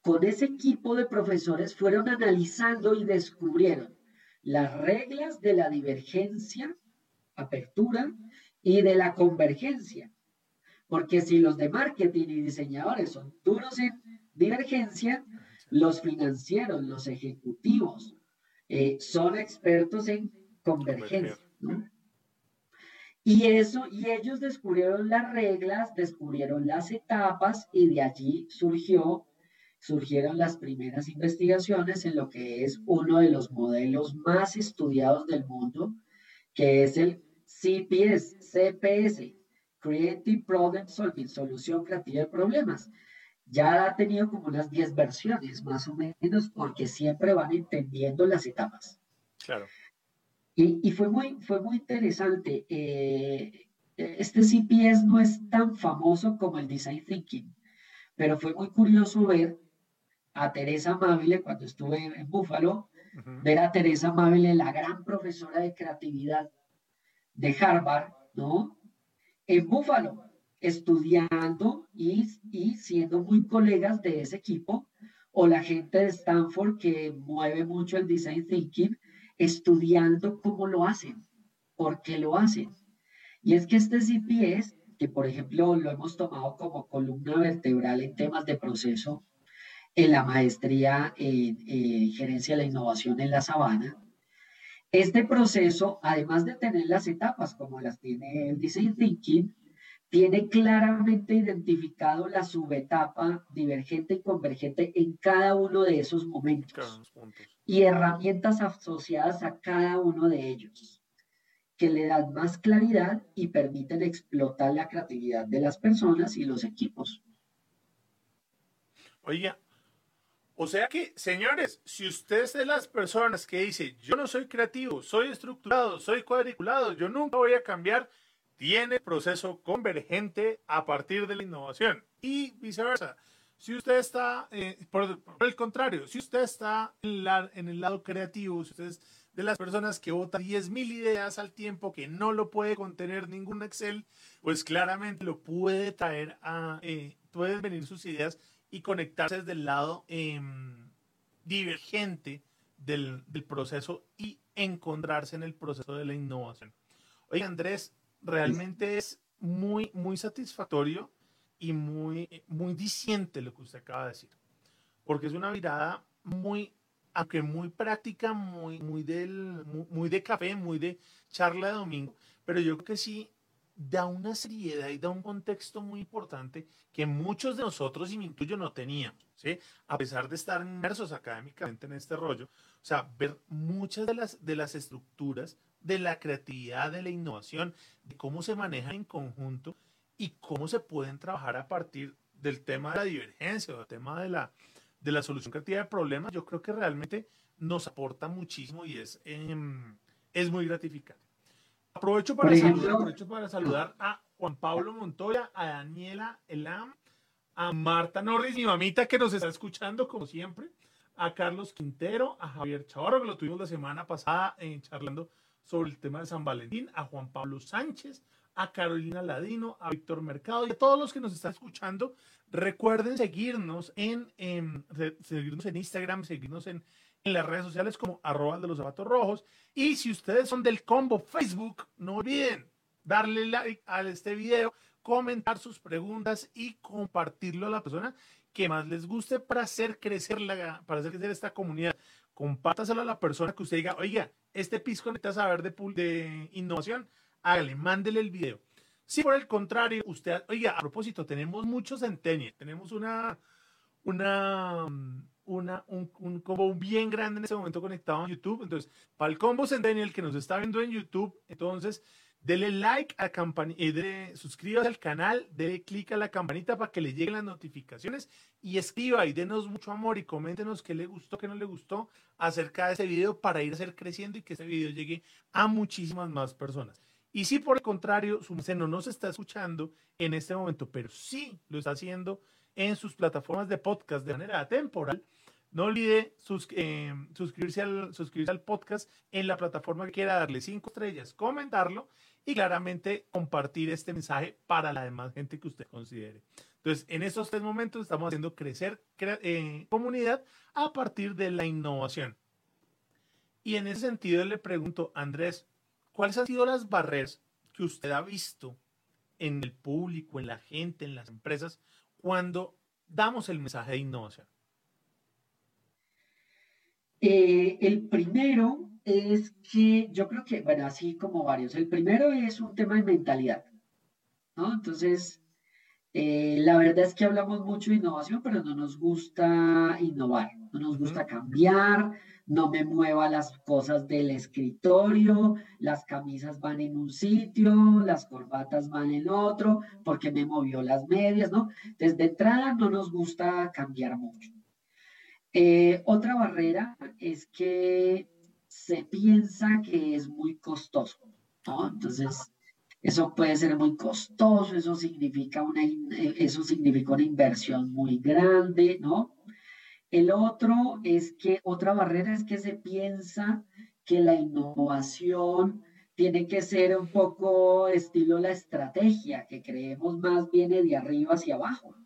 con ese equipo de profesores, fueron analizando y descubrieron las reglas de la divergencia, apertura, y de la convergencia. Porque si los de marketing y diseñadores son duros en divergencia, los financieros, los ejecutivos, eh, son expertos en convergencia. Y eso, y ellos descubrieron las reglas, descubrieron las etapas y de allí surgió, surgieron las primeras investigaciones en lo que es uno de los modelos más estudiados del mundo, que es el CPS, CPS, Creative Problem Solving, Solución Creativa de Problemas. Ya ha tenido como unas 10 versiones, más o menos, porque siempre van entendiendo las etapas. Claro. Y, fue, muy, fue muy interesante. Eh, este CPS no es tan famoso como el Design Thinking, pero fue muy curioso ver a Teresa Amabile cuando estuve en Búfalo, ver a Teresa Amabile, la gran profesora de creatividad de Harvard, ¿no? En Búfalo, estudiando y, y siendo muy colegas de ese equipo, o la gente de Stanford que mueve mucho el design thinking, estudiando cómo lo hacen, por qué lo hacen. Y es que este CPS, que por ejemplo lo hemos tomado como columna vertebral en temas de proceso en la maestría en, gerencia de la innovación en la sabana, este proceso, además de tener las etapas como las tiene el Design Thinking, tiene claramente identificado la subetapa divergente y convergente en cada uno de esos momentos y herramientas asociadas a cada uno de ellos que le dan más claridad y permiten explotar la creatividad de las personas y los equipos. Oiga, o sea que, señores, si usted es de las personas que dice, yo no soy creativo, soy estructurado, soy cuadriculado, yo nunca voy a cambiar, tiene proceso convergente a partir de la innovación y viceversa. Si usted está, eh, por, el contrario, si usted está en, el lado creativo, si usted es de las personas que vota 10.000 ideas al tiempo, que no lo puede contener ningún Excel, pues claramente lo puede traer a, eh, pueden venir sus ideas y conectarse desde el lado em, divergente del proceso y encontrarse en el proceso de la innovación. Oye, Andrés, realmente es muy, muy satisfactorio y muy, muy diciente lo que usted acaba de decir. Porque es una mirada muy, aunque muy práctica, muy, muy, del, muy, de café, muy de charla de domingo, pero yo creo que sí da una seriedad y da un contexto muy importante que muchos de nosotros, y me incluyo, no teníamos, ¿sí? A pesar de estar inmersos académicamente en este rollo, o sea, ver muchas de las, de las estructuras de la creatividad, de la innovación, de cómo se manejan en conjunto, y cómo se pueden trabajar a partir del tema de la divergencia o del tema de la, de la solución creativa de problemas, yo creo que realmente nos aporta muchísimo y es, em, es muy gratificante. Aprovecho para, saludar, aprovecho para saludar a Juan Pablo Montoya, a Daniela Elam, a Marta Norris, mi mamita que nos está escuchando como siempre, a Carlos Quintero, a Javier Chavarro, que lo tuvimos la semana pasada eh, charlando sobre el tema de San Valentín, a Juan Pablo Sánchez, a Carolina Ladino, a Víctor Mercado y a todos los que nos están escuchando. Recuerden seguirnos en, seguirnos en Instagram, seguirnos en, en las redes sociales como arroba de los zapatos rojos. Y si ustedes son del combo Facebook, no olviden darle like a este video, comentar sus preguntas y compartirlo a la persona que más les guste para hacer crecer la, para hacer crecer esta comunidad. Compártaselo a la persona que usted diga, oiga, este pisco necesita saber de, de innovación, hágale, mándele el video. Si por el contrario, usted, oiga, a propósito, tenemos muchos centenios, tenemos una, una, una, un, un, combo bien grande en este momento conectado en YouTube. Entonces, para el combo Centennial que nos está viendo en YouTube, entonces, dele like a campanita, eh, suscríbase al canal, dele clic a la campanita para que le lleguen las notificaciones y escriba y denos mucho amor y coméntenos qué le gustó, qué no le gustó acerca de ese video para ir a hacer creciendo y que este video llegue a muchísimas más personas. Y si por el contrario, su no nos está escuchando en este momento, pero sí lo está haciendo en sus plataformas de podcast de manera temporal, no olvide eh, suscribirse, al, suscribirse al podcast en la plataforma que quiera darle cinco estrellas, comentarlo y claramente compartir este mensaje para la demás gente que usted considere. Entonces, en estos tres momentos estamos haciendo crecer eh, comunidad a partir de la innovación. Y en ese sentido le pregunto, Andrés, ¿cuáles han sido las barreras que usted ha visto en el público, en la gente, en las empresas, cuando damos el mensaje de innovación? Eh, el primero es que yo creo que, bueno, así como varios. El primero es un tema de mentalidad, ¿no? Entonces, eh, la verdad es que hablamos mucho de innovación, pero no nos gusta innovar, no nos gusta cambiar, no me mueva las cosas del escritorio, las camisas van en un sitio, las corbatas van en otro, porque me movió las medias, ¿no? Desde entrada no nos gusta cambiar mucho. Eh, otra barrera es que se piensa que es muy costoso, ¿no? Entonces, eso puede ser muy costoso, eso significa una, eso significa una inversión muy grande, ¿no? El otro es que, otra barrera es que se piensa que la innovación tiene que ser un poco estilo la estrategia, que creemos más viene de arriba hacia abajo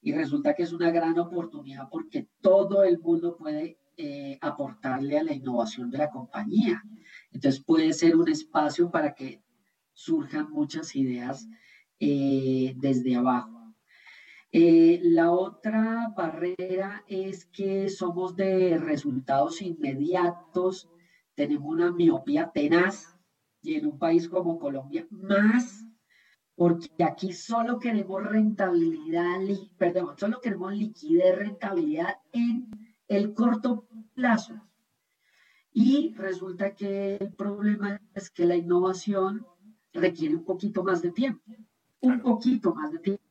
y resulta que es una gran oportunidad porque todo el mundo puede eh, aportarle a la innovación de la compañía. Entonces puede ser un espacio para que surjan muchas ideas eh, desde abajo. Eh, la otra barrera es que somos de resultados inmediatos, tenemos una miopía tenaz y en un país como Colombia más porque aquí solo queremos rentabilidad, perdón, solo queremos liquidez, rentabilidad en el corto plazo. Y resulta que el problema es que la innovación requiere un poquito más de tiempo, un poquito más de tiempo.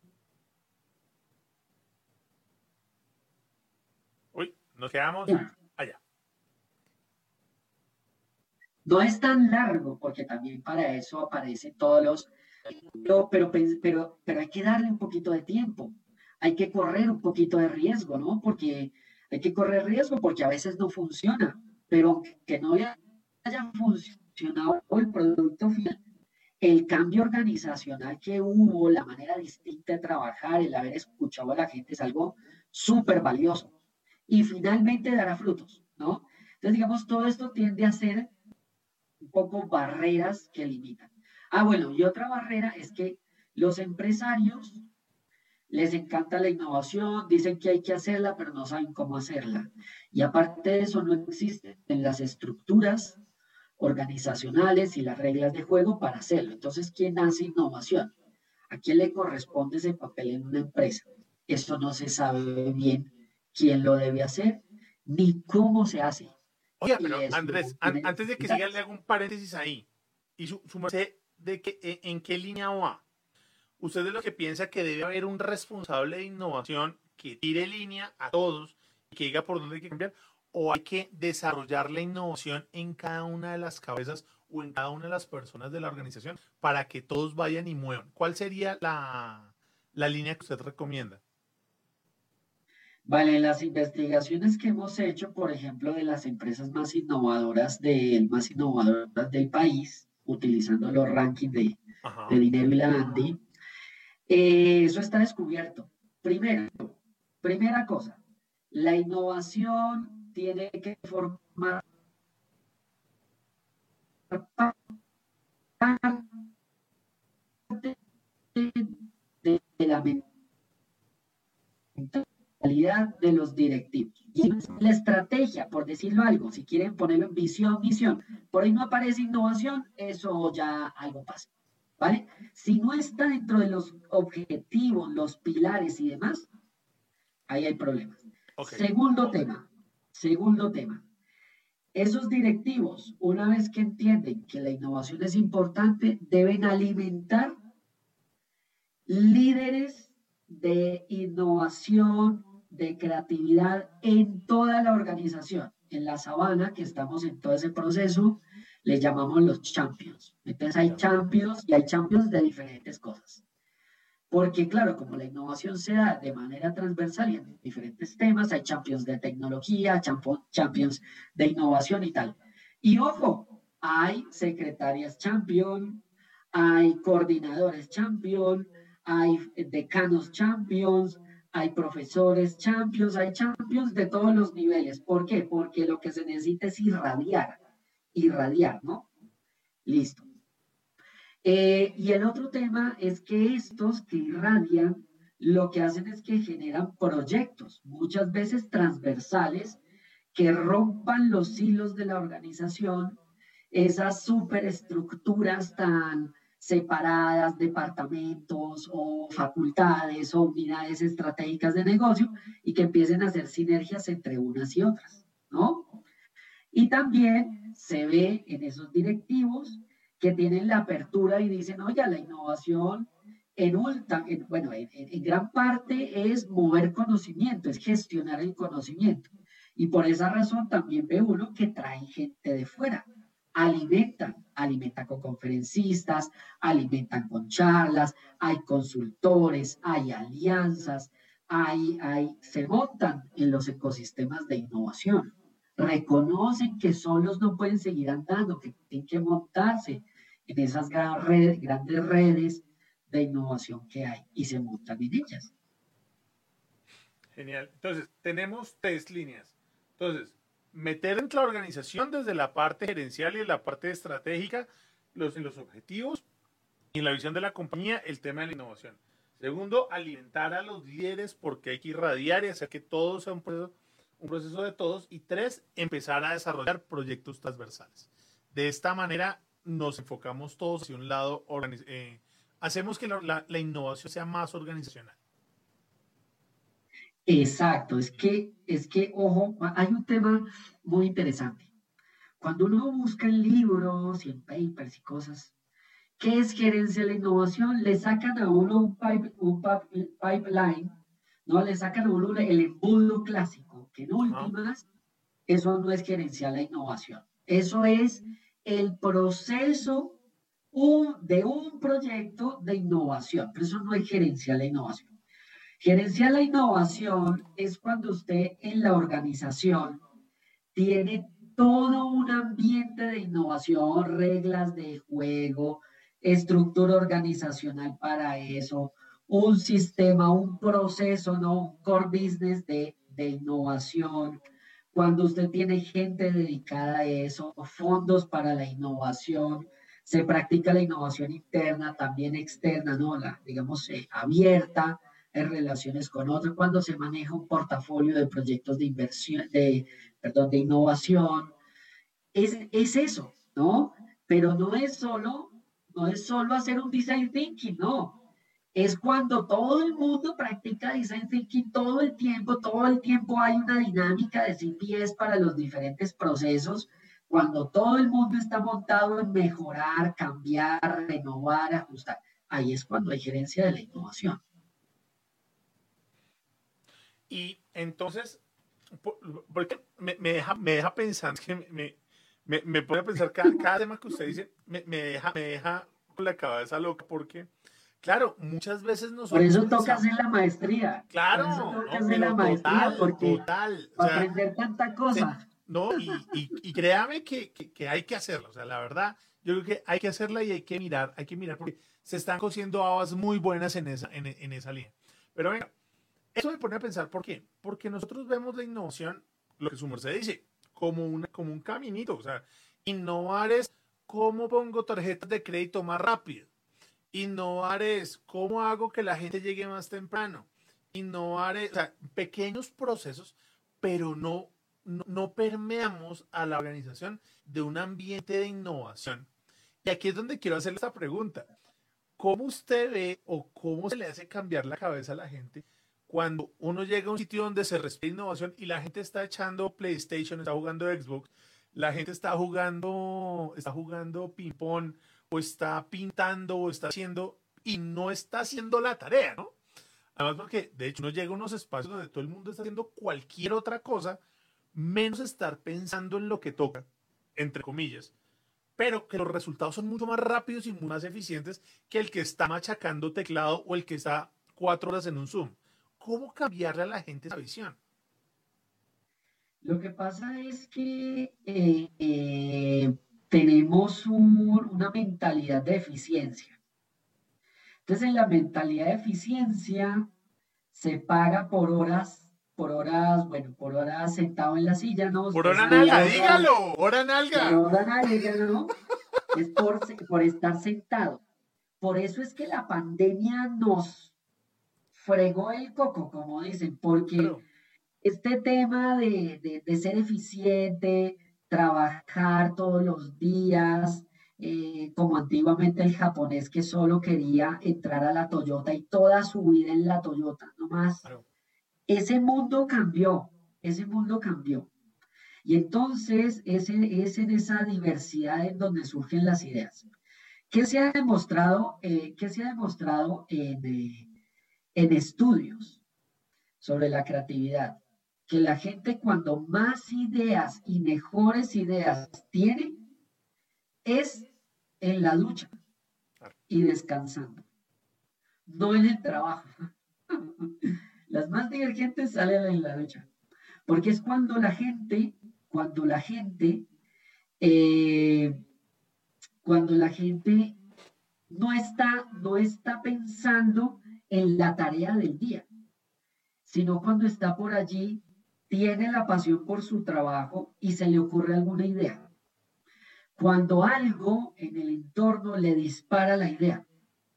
Uy, nos quedamos allá. No es tan largo, porque también para eso aparecen todos los pero, pero, pero, pero hay que darle un poquito de tiempo, hay que correr un poquito de riesgo, ¿no? Porque hay que correr riesgo porque a veces no funciona, pero que no haya funcionado el producto final, el cambio organizacional que hubo, la manera distinta de trabajar, el haber escuchado a la gente es algo súper valioso y finalmente dará frutos, ¿no? Entonces, digamos, todo esto tiende a ser un poco barreras que limitan. Ah, bueno, y otra barrera es que los empresarios les encanta la innovación, dicen que hay que hacerla, pero no saben cómo hacerla. Y aparte de eso, no existen las estructuras organizacionales y las reglas de juego para hacerlo. Entonces, ¿quién hace innovación? ¿A quién le corresponde ese papel en una empresa? Eso no se sabe bien quién lo debe hacer ni cómo se hace. Oye, pero Andrés, antes de que siga, le hago un paréntesis ahí. Y su, su de que, en qué línea va. Usted es lo que piensa que debe haber un responsable de innovación que tire línea a todos y que diga por dónde hay que cambiar, o hay que desarrollar la innovación en cada una de las cabezas o en cada una de las personas de la organización para que todos vayan y muevan. ¿Cuál sería la, la línea que usted recomienda? Vale, las investigaciones que hemos hecho, por ejemplo, de las empresas más innovadoras, de, más innovadoras del país, utilizando los rankings de de dinero y la Andy. Eh, eso está descubierto. Primero, primera cosa, la innovación tiene que formar parte de la mentalidad de los directivos. Y la estrategia, por decirlo algo, si quieren ponerlo en visión, misión, por ahí no aparece innovación, eso ya algo pasa. ¿Vale? Si no está dentro de los objetivos, los pilares y demás, ahí hay problemas. Segundo tema, segundo tema. Esos directivos, una vez que entienden que la innovación es importante, deben alimentar líderes de innovación, de creatividad en toda la organización. En la sabana, que estamos en todo ese proceso, les llamamos los champions. Entonces hay champions y hay champions de diferentes cosas. Porque claro, como la innovación se da de manera transversal y en diferentes temas, hay champions de tecnología, champions de innovación y tal. Y ojo, hay secretarias champion, hay coordinadores champion, hay decanos champions, hay profesores champions, hay champions de todos los niveles. ¿Por qué? Porque lo que se necesita es irradiar, irradiar, ¿no? Listo. Eh, y el otro tema es que estos que irradian, lo que hacen es que generan proyectos, muchas veces transversales, que rompan los hilos de la organización, esas superestructuras tan separadas, departamentos o facultades o unidades estratégicas de negocio y que empiecen a hacer sinergias entre unas y otras, ¿no? Y también se ve en esos directivos que tienen la apertura y dicen, oye, la innovación en, ulta, bueno, en, en gran parte es mover conocimiento, es gestionar el conocimiento. Y por esa razón también ve uno que trae gente de fuera alimentan, alimentan con conferencistas, alimentan con charlas, hay consultores, hay alianzas, hay, hay, se montan en los ecosistemas de innovación. Reconocen que solos no pueden seguir andando, que tienen que montarse en esas redes, grandes redes de innovación que hay y se montan en ellas. Genial. Entonces, tenemos tres líneas. Entonces, meter en la organización desde la parte gerencial y la parte estratégica, los, en los objetivos y en la visión de la compañía, el tema de la innovación. Segundo, alimentar a los líderes porque hay que irradiar y hacer que todo sea un proceso, un de todos. Y tres, empezar a desarrollar proyectos transversales. De esta manera nos enfocamos todos hacia un lado, eh, hacemos que la, innovación sea más organizacional. Exacto, es que, es que, ojo, hay un tema muy interesante. Cuando uno busca en libros y en papers y cosas, ¿qué es gerencia de la innovación? Le sacan a uno un, pipeline, ¿no? Le sacan a uno el embudo clásico, que en últimas, eso no es gerencia de la innovación. Eso es el proceso de un proyecto de innovación, pero eso no es gerencia de la innovación. Gerencia la innovación es cuando usted en la organización tiene todo un ambiente de innovación, reglas de juego, estructura organizacional para eso, un sistema, un proceso, ¿no? Un core business de, innovación. Cuando usted tiene gente dedicada a eso, fondos para la innovación, se practica la innovación interna, también externa, ¿no? La, digamos, eh, abierta en relaciones con otros, cuando se maneja un portafolio de proyectos de inversión, de, perdón, de innovación. Es, es eso, ¿no? Pero no es solo, no es solo hacer un design thinking, no. Es cuando todo el mundo practica design thinking todo el tiempo, todo el tiempo hay una dinámica de CPS para los diferentes procesos, cuando todo el mundo está montado en mejorar, cambiar, renovar, ajustar. Ahí es cuando hay gerencia de la innovación. Y entonces, porque me, me, deja, me deja pensar, que me, me, me pone a pensar cada, cada, tema que usted dice, me, deja, me deja con la cabeza loca, porque, claro, muchas veces nosotros... Por eso toca hacer la maestría. Claro, Por eso toca hacer la maestría, porque total, para aprender tanta cosa. No, y, y, y créame que, que, que, hay que hacerlo, o sea, la verdad, Yo creo que hay que hacerla y hay que mirar, hay que mirar porque se están cociendo habas muy buenas en esa, en, en esa línea. Pero venga, eso me pone a pensar, ¿por qué? Porque nosotros vemos la innovación, lo que su merced dice, como, una, como un caminito. O sea, innovar es cómo pongo tarjetas de crédito más rápido. Innovar es cómo hago que la gente llegue más temprano. Innovar es, o sea, pequeños procesos, pero no, no, no permeamos a la organización de un ambiente de innovación. Y aquí es donde quiero hacerle esta pregunta. ¿Cómo usted ve o cómo se le hace cambiar la cabeza a la gente cuando uno llega a un sitio donde se respira innovación y la gente está echando PlayStation, está jugando Xbox, la gente está jugando, está jugando ping-pong o está pintando o está haciendo y no está haciendo la tarea, ¿no? Además porque de hecho uno llega a unos espacios donde todo el mundo está haciendo cualquier otra cosa menos estar pensando en lo que toca, entre comillas, pero que los resultados son mucho más rápidos y más eficientes que el que está machacando teclado o el que está cuatro horas en un Zoom. ¿Cómo cambiarle a la gente esa visión? Lo que pasa es que eh, eh, tenemos una mentalidad de eficiencia. Entonces, en la mentalidad de eficiencia se paga por horas, por horas, bueno, por horas sentado en la silla, ¿no? Por hora nalga, dígalo, hora nalga. Por hora nalga, ¿no? es por, por estar sentado. Por eso es que la pandemia nos fregó el coco, como dicen, porque este tema de, ser eficiente, trabajar todos los días, eh, como antiguamente el japonés que solo quería entrar a la Toyota y toda su vida en la Toyota, nomás. Ese mundo cambió, ese mundo cambió. Y entonces es en, esa diversidad en donde surgen las ideas. ¿Qué se ha demostrado, eh, ¿qué se ha demostrado en, eh, en estudios sobre la creatividad, que la gente cuando más ideas y mejores ideas tiene es en la ducha y descansando, no en el trabajo. Las más divergentes salen en la ducha, porque es cuando la gente, cuando la gente, eh, cuando la gente no está, no está pensando en la tarea del día, sino cuando está por allí, tiene la pasión por su trabajo y se le ocurre alguna idea. Cuando algo en el entorno le dispara la idea,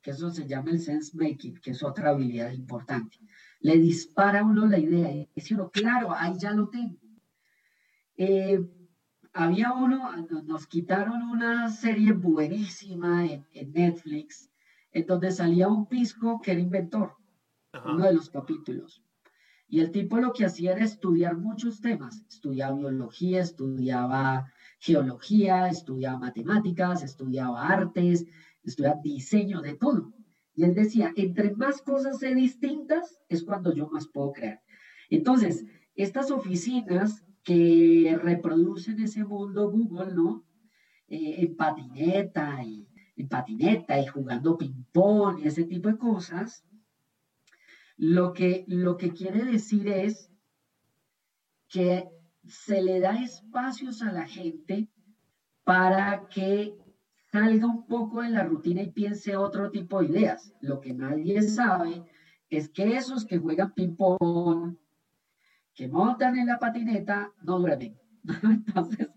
que eso se llama el sense making, que es otra habilidad importante, le dispara a uno la idea y dice uno, claro, ahí ya lo tengo. Eh, había uno, nos quitaron una serie buenísima en, en Netflix en donde salía un pisco que era inventor, uno de los capítulos. Y el tipo lo que hacía era estudiar muchos temas. Estudiaba biología, estudiaba geología, estudiaba matemáticas, estudiaba artes, estudiaba diseño, de todo. Y él decía, entre más cosas sé distintas, es cuando yo más puedo crear. Entonces, estas oficinas que reproducen ese mundo Google, ¿no? Eh, en patineta y en patineta y jugando ping-pong y ese tipo de cosas, lo que, lo que quiere decir es que se le da espacios a la gente para que salga un poco de la rutina y piense otro tipo de ideas. Lo que nadie sabe es que esos que juegan ping-pong, que montan en la patineta, no duermen. Entonces,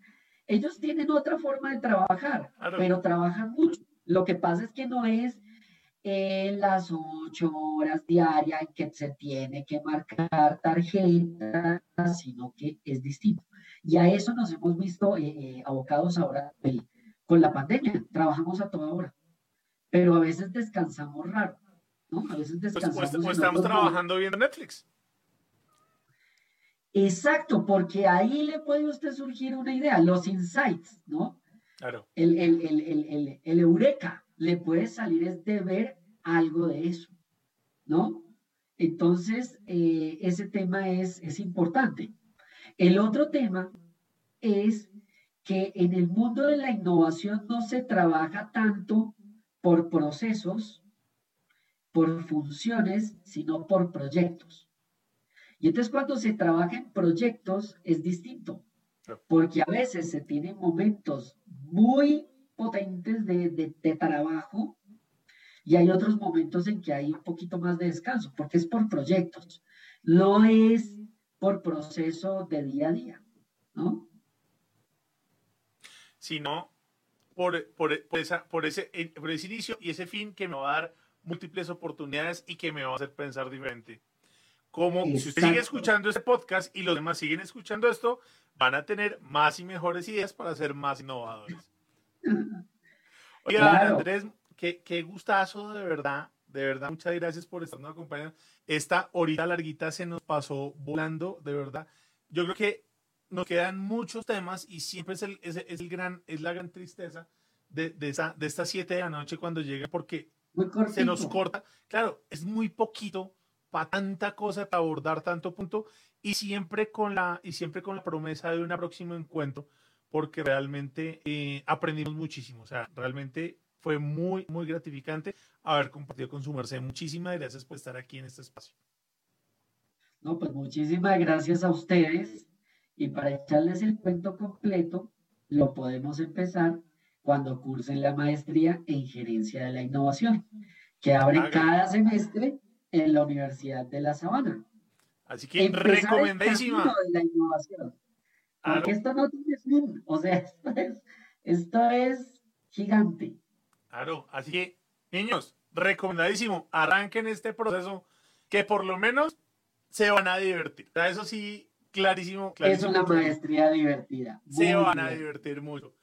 ellos tienen otra forma de trabajar, pero trabajan mucho. Lo que pasa es que no es en las ocho horas diarias en que se tiene que marcar tarjeta, sino que es distinto. Y a eso nos hemos visto eh, eh, abocados ahora con la pandemia. Trabajamos a toda hora, pero a veces descansamos raro, ¿no? A veces pues, pues, descansamos. Pues, estamos trabajando viendo Netflix. Exacto, porque ahí le puede usted surgir una idea, los insights, ¿no? Claro. El, el, eureka le puede salir es de ver algo de eso, ¿no? Entonces, eh, ese tema es, es importante. El otro tema es que en el mundo de la innovación no se trabaja tanto por procesos, por funciones, sino por proyectos. Y entonces cuando se trabaja en proyectos es distinto, porque a veces se tienen momentos muy potentes de, de, trabajo y hay otros momentos en que hay un poquito más de descanso, porque es por proyectos, no es por proceso de día a día, ¿no? Sino por, por, por, esa, por, ese, por ese inicio y ese fin que me va a dar múltiples oportunidades y que me va a hacer pensar diferente. Como si usted sigue escuchando este podcast y los demás siguen escuchando esto, van a tener más y mejores ideas para ser más innovadores. Oiga, Andrés, qué, qué, gustazo, de verdad. De verdad, muchas gracias por estarnos acompañando. Esta horita larguita se nos pasó volando, de verdad. Yo creo que nos quedan muchos temas y siempre es, el, es, el gran, es la gran tristeza de, de, esa, de estas siete de la noche cuando llega, porque se nos corta. Claro, es muy poquito para tanta cosa, para abordar tanto punto y siempre con la, y siempre con la promesa de un próximo encuentro, porque realmente eh, aprendimos muchísimo. O sea, realmente fue muy, muy gratificante haber compartido con su merced. Muchísimas gracias por estar aquí en este espacio. No, pues muchísimas gracias a ustedes. Y para echarles el cuento completo, lo podemos empezar cuando cursen la maestría en gerencia de la innovación, que abre cada semestre en la Universidad de La Sabana. Así que recomendadísima. De la innovación. Porque esto no tiene fin, o sea, esto es, esto es gigante. Claro, así que, niños, recomendadísimo, arranquen este proceso que por lo menos se van a divertir. O sea, eso sí, clarísimo, clarísimo. Es una maestría divertida. Se van a divertir mucho.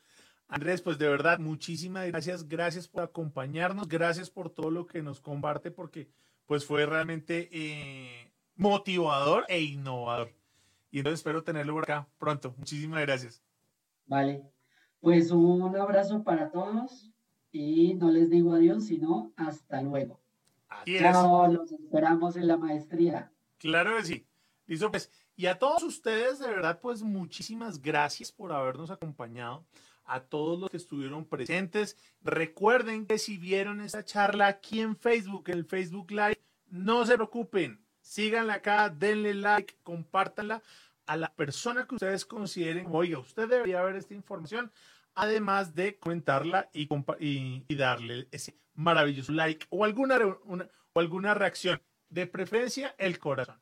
Andrés, pues de verdad, muchísimas gracias. Gracias por acompañarnos. Gracias por todo lo que nos comparte, porque pues fue realmente eh, motivador e innovador. Y entonces espero tenerlo por acá pronto. Muchísimas gracias. Vale. Pues un abrazo para todos y no les digo adiós, sino hasta luego. Chao, los esperamos en la maestría. Claro que sí. Listo, pues. Y a todos ustedes, de verdad, pues muchísimas gracias por habernos acompañado a todos los que estuvieron presentes. Recuerden que si vieron esa charla aquí en Facebook, en el Facebook Live, no se preocupen, síganla acá, denle like, compártanla a la persona que ustedes consideren, oiga, usted debería ver esta información, además de comentarla y, y, darle ese maravilloso like o alguna, o alguna reacción, de preferencia el corazón.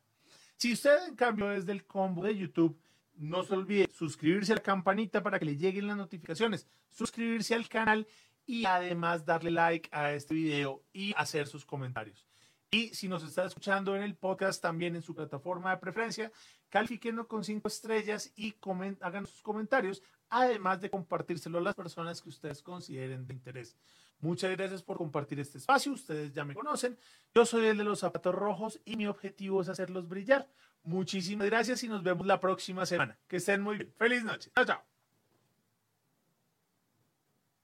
Si usted en cambio es del combo de YouTube, no se olvide suscribirse a la campanita para que le lleguen las notificaciones, suscribirse al canal y además darle like a este video y hacer sus comentarios. Y si nos está escuchando en el podcast, también en su plataforma de preferencia, califíquenos con cinco estrellas y hagan sus comentarios, además de compartírselo a las personas que ustedes consideren de interés. Muchas gracias por compartir este espacio. Ustedes ya me conocen. Yo soy el de los zapatos rojos y mi objetivo es hacerlos brillar. Muchísimas gracias y nos vemos la próxima semana. Que estén muy bien. Feliz noche. Chao, chao.